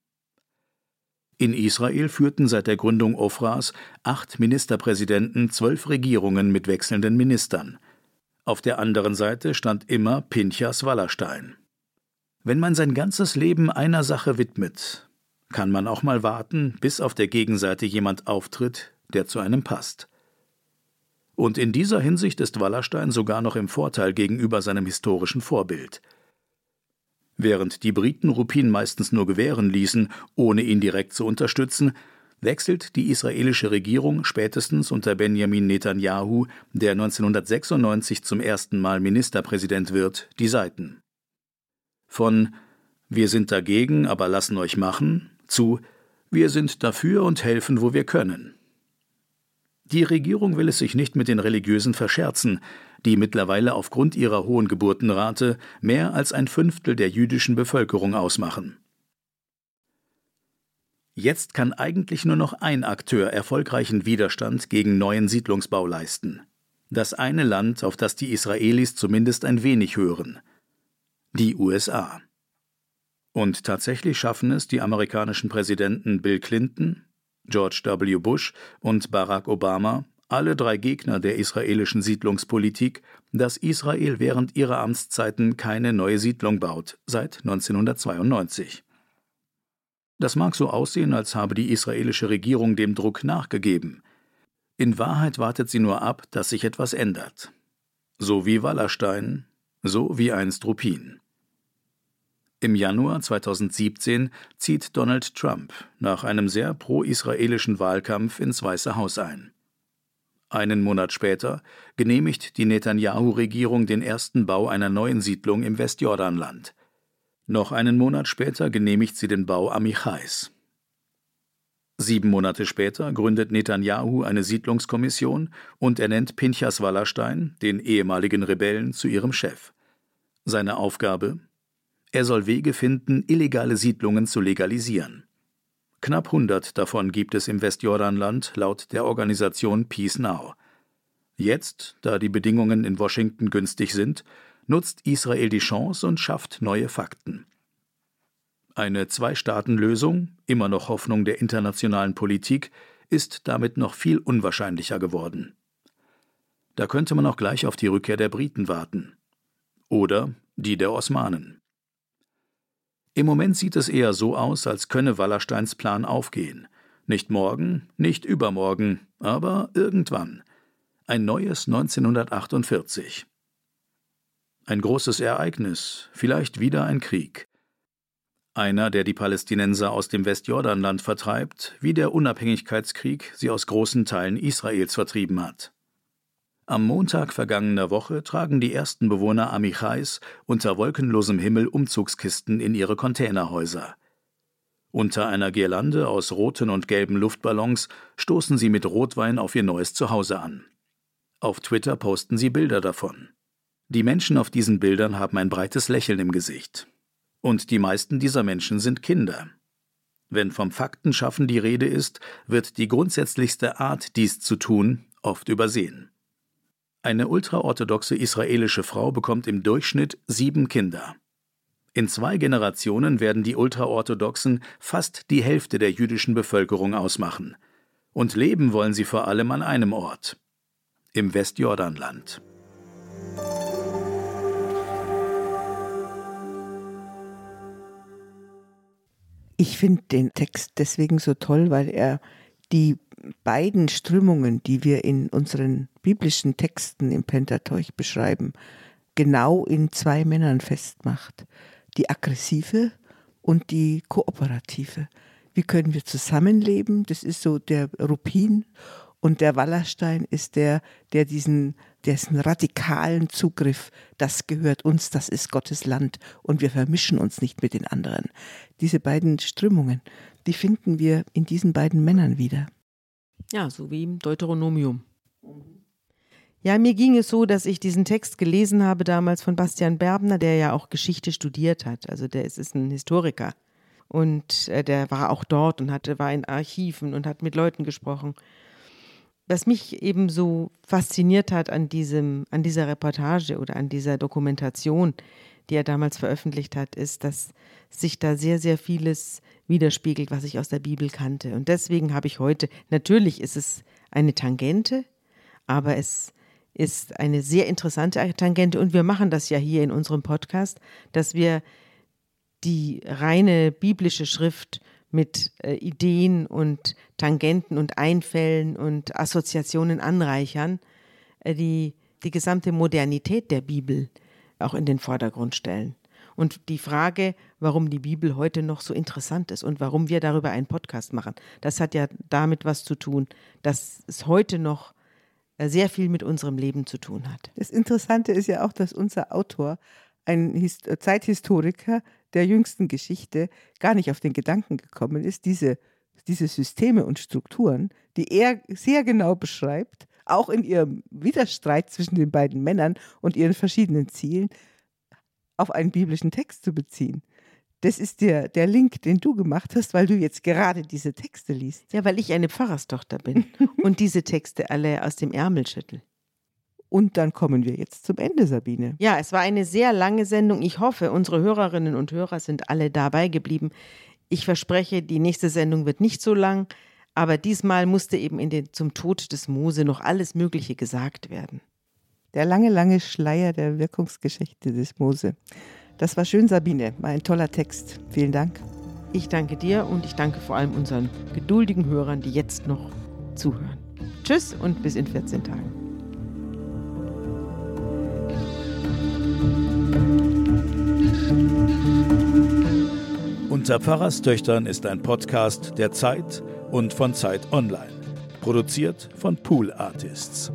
In Israel führten seit der Gründung Ofras acht Ministerpräsidenten zwölf Regierungen mit wechselnden Ministern. Auf der anderen Seite stand immer Pinchas Wallerstein. Wenn man sein ganzes Leben einer Sache widmet, kann man auch mal warten, bis auf der Gegenseite jemand auftritt, der zu einem passt. Und in dieser Hinsicht ist Wallerstein sogar noch im Vorteil gegenüber seinem historischen Vorbild. Während die Briten Rupin meistens nur gewähren ließen, ohne ihn direkt zu unterstützen, wechselt die israelische Regierung spätestens unter Benjamin Netanyahu, der 1996 zum ersten Mal Ministerpräsident wird, die Seiten. Von Wir sind dagegen, aber lassen euch machen zu Wir sind dafür und helfen, wo wir können. Die Regierung will es sich nicht mit den Religiösen verscherzen, die mittlerweile aufgrund ihrer hohen Geburtenrate mehr als ein Fünftel der jüdischen Bevölkerung ausmachen. Jetzt kann eigentlich nur noch ein Akteur erfolgreichen Widerstand gegen neuen Siedlungsbau leisten. Das eine Land, auf das die Israelis zumindest ein wenig hören. Die USA. Und tatsächlich schaffen es die amerikanischen Präsidenten Bill Clinton, George W. Bush und Barack Obama, alle drei Gegner der israelischen Siedlungspolitik, dass Israel während ihrer Amtszeiten keine neue Siedlung baut, seit 1992. Das mag so aussehen, als habe die israelische Regierung dem Druck nachgegeben. In Wahrheit wartet sie nur ab, dass sich etwas ändert. So wie Wallerstein, so wie einst Rupin. Im Januar 2017 zieht Donald Trump nach einem sehr pro-israelischen Wahlkampf ins Weiße Haus ein. Einen Monat später genehmigt die Netanyahu-Regierung den ersten Bau einer neuen Siedlung im Westjordanland. Noch einen Monat später genehmigt sie den Bau Amichais. Sieben Monate später gründet Netanyahu eine Siedlungskommission und ernennt Pinchas Wallerstein, den ehemaligen Rebellen, zu ihrem Chef. Seine Aufgabe er soll Wege finden, illegale Siedlungen zu legalisieren. Knapp 100 davon gibt es im Westjordanland laut der Organisation Peace Now. Jetzt, da die Bedingungen in Washington günstig sind, nutzt Israel die Chance und schafft neue Fakten. Eine Zwei-Staaten-Lösung, immer noch Hoffnung der internationalen Politik, ist damit noch viel unwahrscheinlicher geworden. Da könnte man auch gleich auf die Rückkehr der Briten warten. Oder die der Osmanen. Im Moment sieht es eher so aus, als könne Wallersteins Plan aufgehen. Nicht morgen, nicht übermorgen, aber irgendwann. Ein neues 1948. Ein großes Ereignis, vielleicht wieder ein Krieg. Einer, der die Palästinenser aus dem Westjordanland vertreibt, wie der Unabhängigkeitskrieg sie aus großen Teilen Israels vertrieben hat. Am Montag vergangener Woche tragen die ersten Bewohner Amichais unter wolkenlosem Himmel Umzugskisten in ihre Containerhäuser. Unter einer Girlande aus roten und gelben Luftballons stoßen sie mit Rotwein auf ihr neues Zuhause an. Auf Twitter posten sie Bilder davon. Die Menschen auf diesen Bildern haben ein breites Lächeln im Gesicht. Und die meisten dieser Menschen sind Kinder. Wenn vom Faktenschaffen die Rede ist, wird die grundsätzlichste Art, dies zu tun, oft übersehen. Eine ultraorthodoxe israelische Frau bekommt im Durchschnitt sieben Kinder. In zwei Generationen werden die Ultraorthodoxen fast die Hälfte der jüdischen Bevölkerung ausmachen. Und leben wollen sie vor allem an einem Ort, im Westjordanland. Ich finde den Text deswegen so toll, weil er die beiden Strömungen, die wir in unseren biblischen Texten im Pentateuch beschreiben, genau in zwei Männern festmacht. Die aggressive und die kooperative. Wie können wir zusammenleben? Das ist so der Rupin. Und der Wallerstein ist der, der diesen, dessen radikalen Zugriff, das gehört uns, das ist Gottes Land und wir vermischen uns nicht mit den anderen. Diese beiden Strömungen, die finden wir in diesen beiden Männern wieder. Ja, so wie im Deuteronomium. Ja, mir ging es so, dass ich diesen Text gelesen habe damals von Bastian Berbner, der ja auch Geschichte studiert hat. Also der ist, ist ein Historiker. Und äh, der war auch dort und hatte, war in Archiven und hat mit Leuten gesprochen. Was mich eben so fasziniert hat an, diesem, an dieser Reportage oder an dieser Dokumentation, die er damals veröffentlicht hat, ist, dass sich da sehr, sehr vieles widerspiegelt, was ich aus der Bibel kannte. Und deswegen habe ich heute, natürlich ist es eine Tangente, aber es ist eine sehr interessante Tangente und wir machen das ja hier in unserem Podcast, dass wir die reine biblische Schrift mit äh, Ideen und Tangenten und Einfällen und Assoziationen anreichern, äh, die die gesamte Modernität der Bibel auch in den Vordergrund stellen. Und die Frage, warum die Bibel heute noch so interessant ist und warum wir darüber einen Podcast machen, das hat ja damit was zu tun, dass es heute noch äh, sehr viel mit unserem Leben zu tun hat. Das Interessante ist ja auch, dass unser Autor, ein Hist Zeithistoriker der jüngsten Geschichte, gar nicht auf den Gedanken gekommen ist, diese, diese Systeme und Strukturen, die er sehr genau beschreibt, auch in ihrem Widerstreit zwischen den beiden Männern und ihren verschiedenen Zielen, auf einen biblischen Text zu beziehen. Das ist der, der Link, den du gemacht hast, weil du jetzt gerade diese Texte liest. Ja, weil ich eine Pfarrerstochter bin und diese Texte alle aus dem Ärmel schüttel. Und dann kommen wir jetzt zum Ende, Sabine. Ja, es war eine sehr lange Sendung. Ich hoffe, unsere Hörerinnen und Hörer sind alle dabei geblieben. Ich verspreche, die nächste Sendung wird nicht so lang, aber diesmal musste eben in den, zum Tod des Mose noch alles Mögliche gesagt werden. Der lange, lange Schleier der Wirkungsgeschichte des Mose. Das war schön, Sabine. War ein toller Text. Vielen Dank. Ich danke dir und ich danke vor allem unseren geduldigen Hörern, die jetzt noch zuhören. Tschüss und bis in 14 Tagen. Unter Pfarrerstöchtern ist ein Podcast der Zeit und von Zeit Online. Produziert von Pool Artists.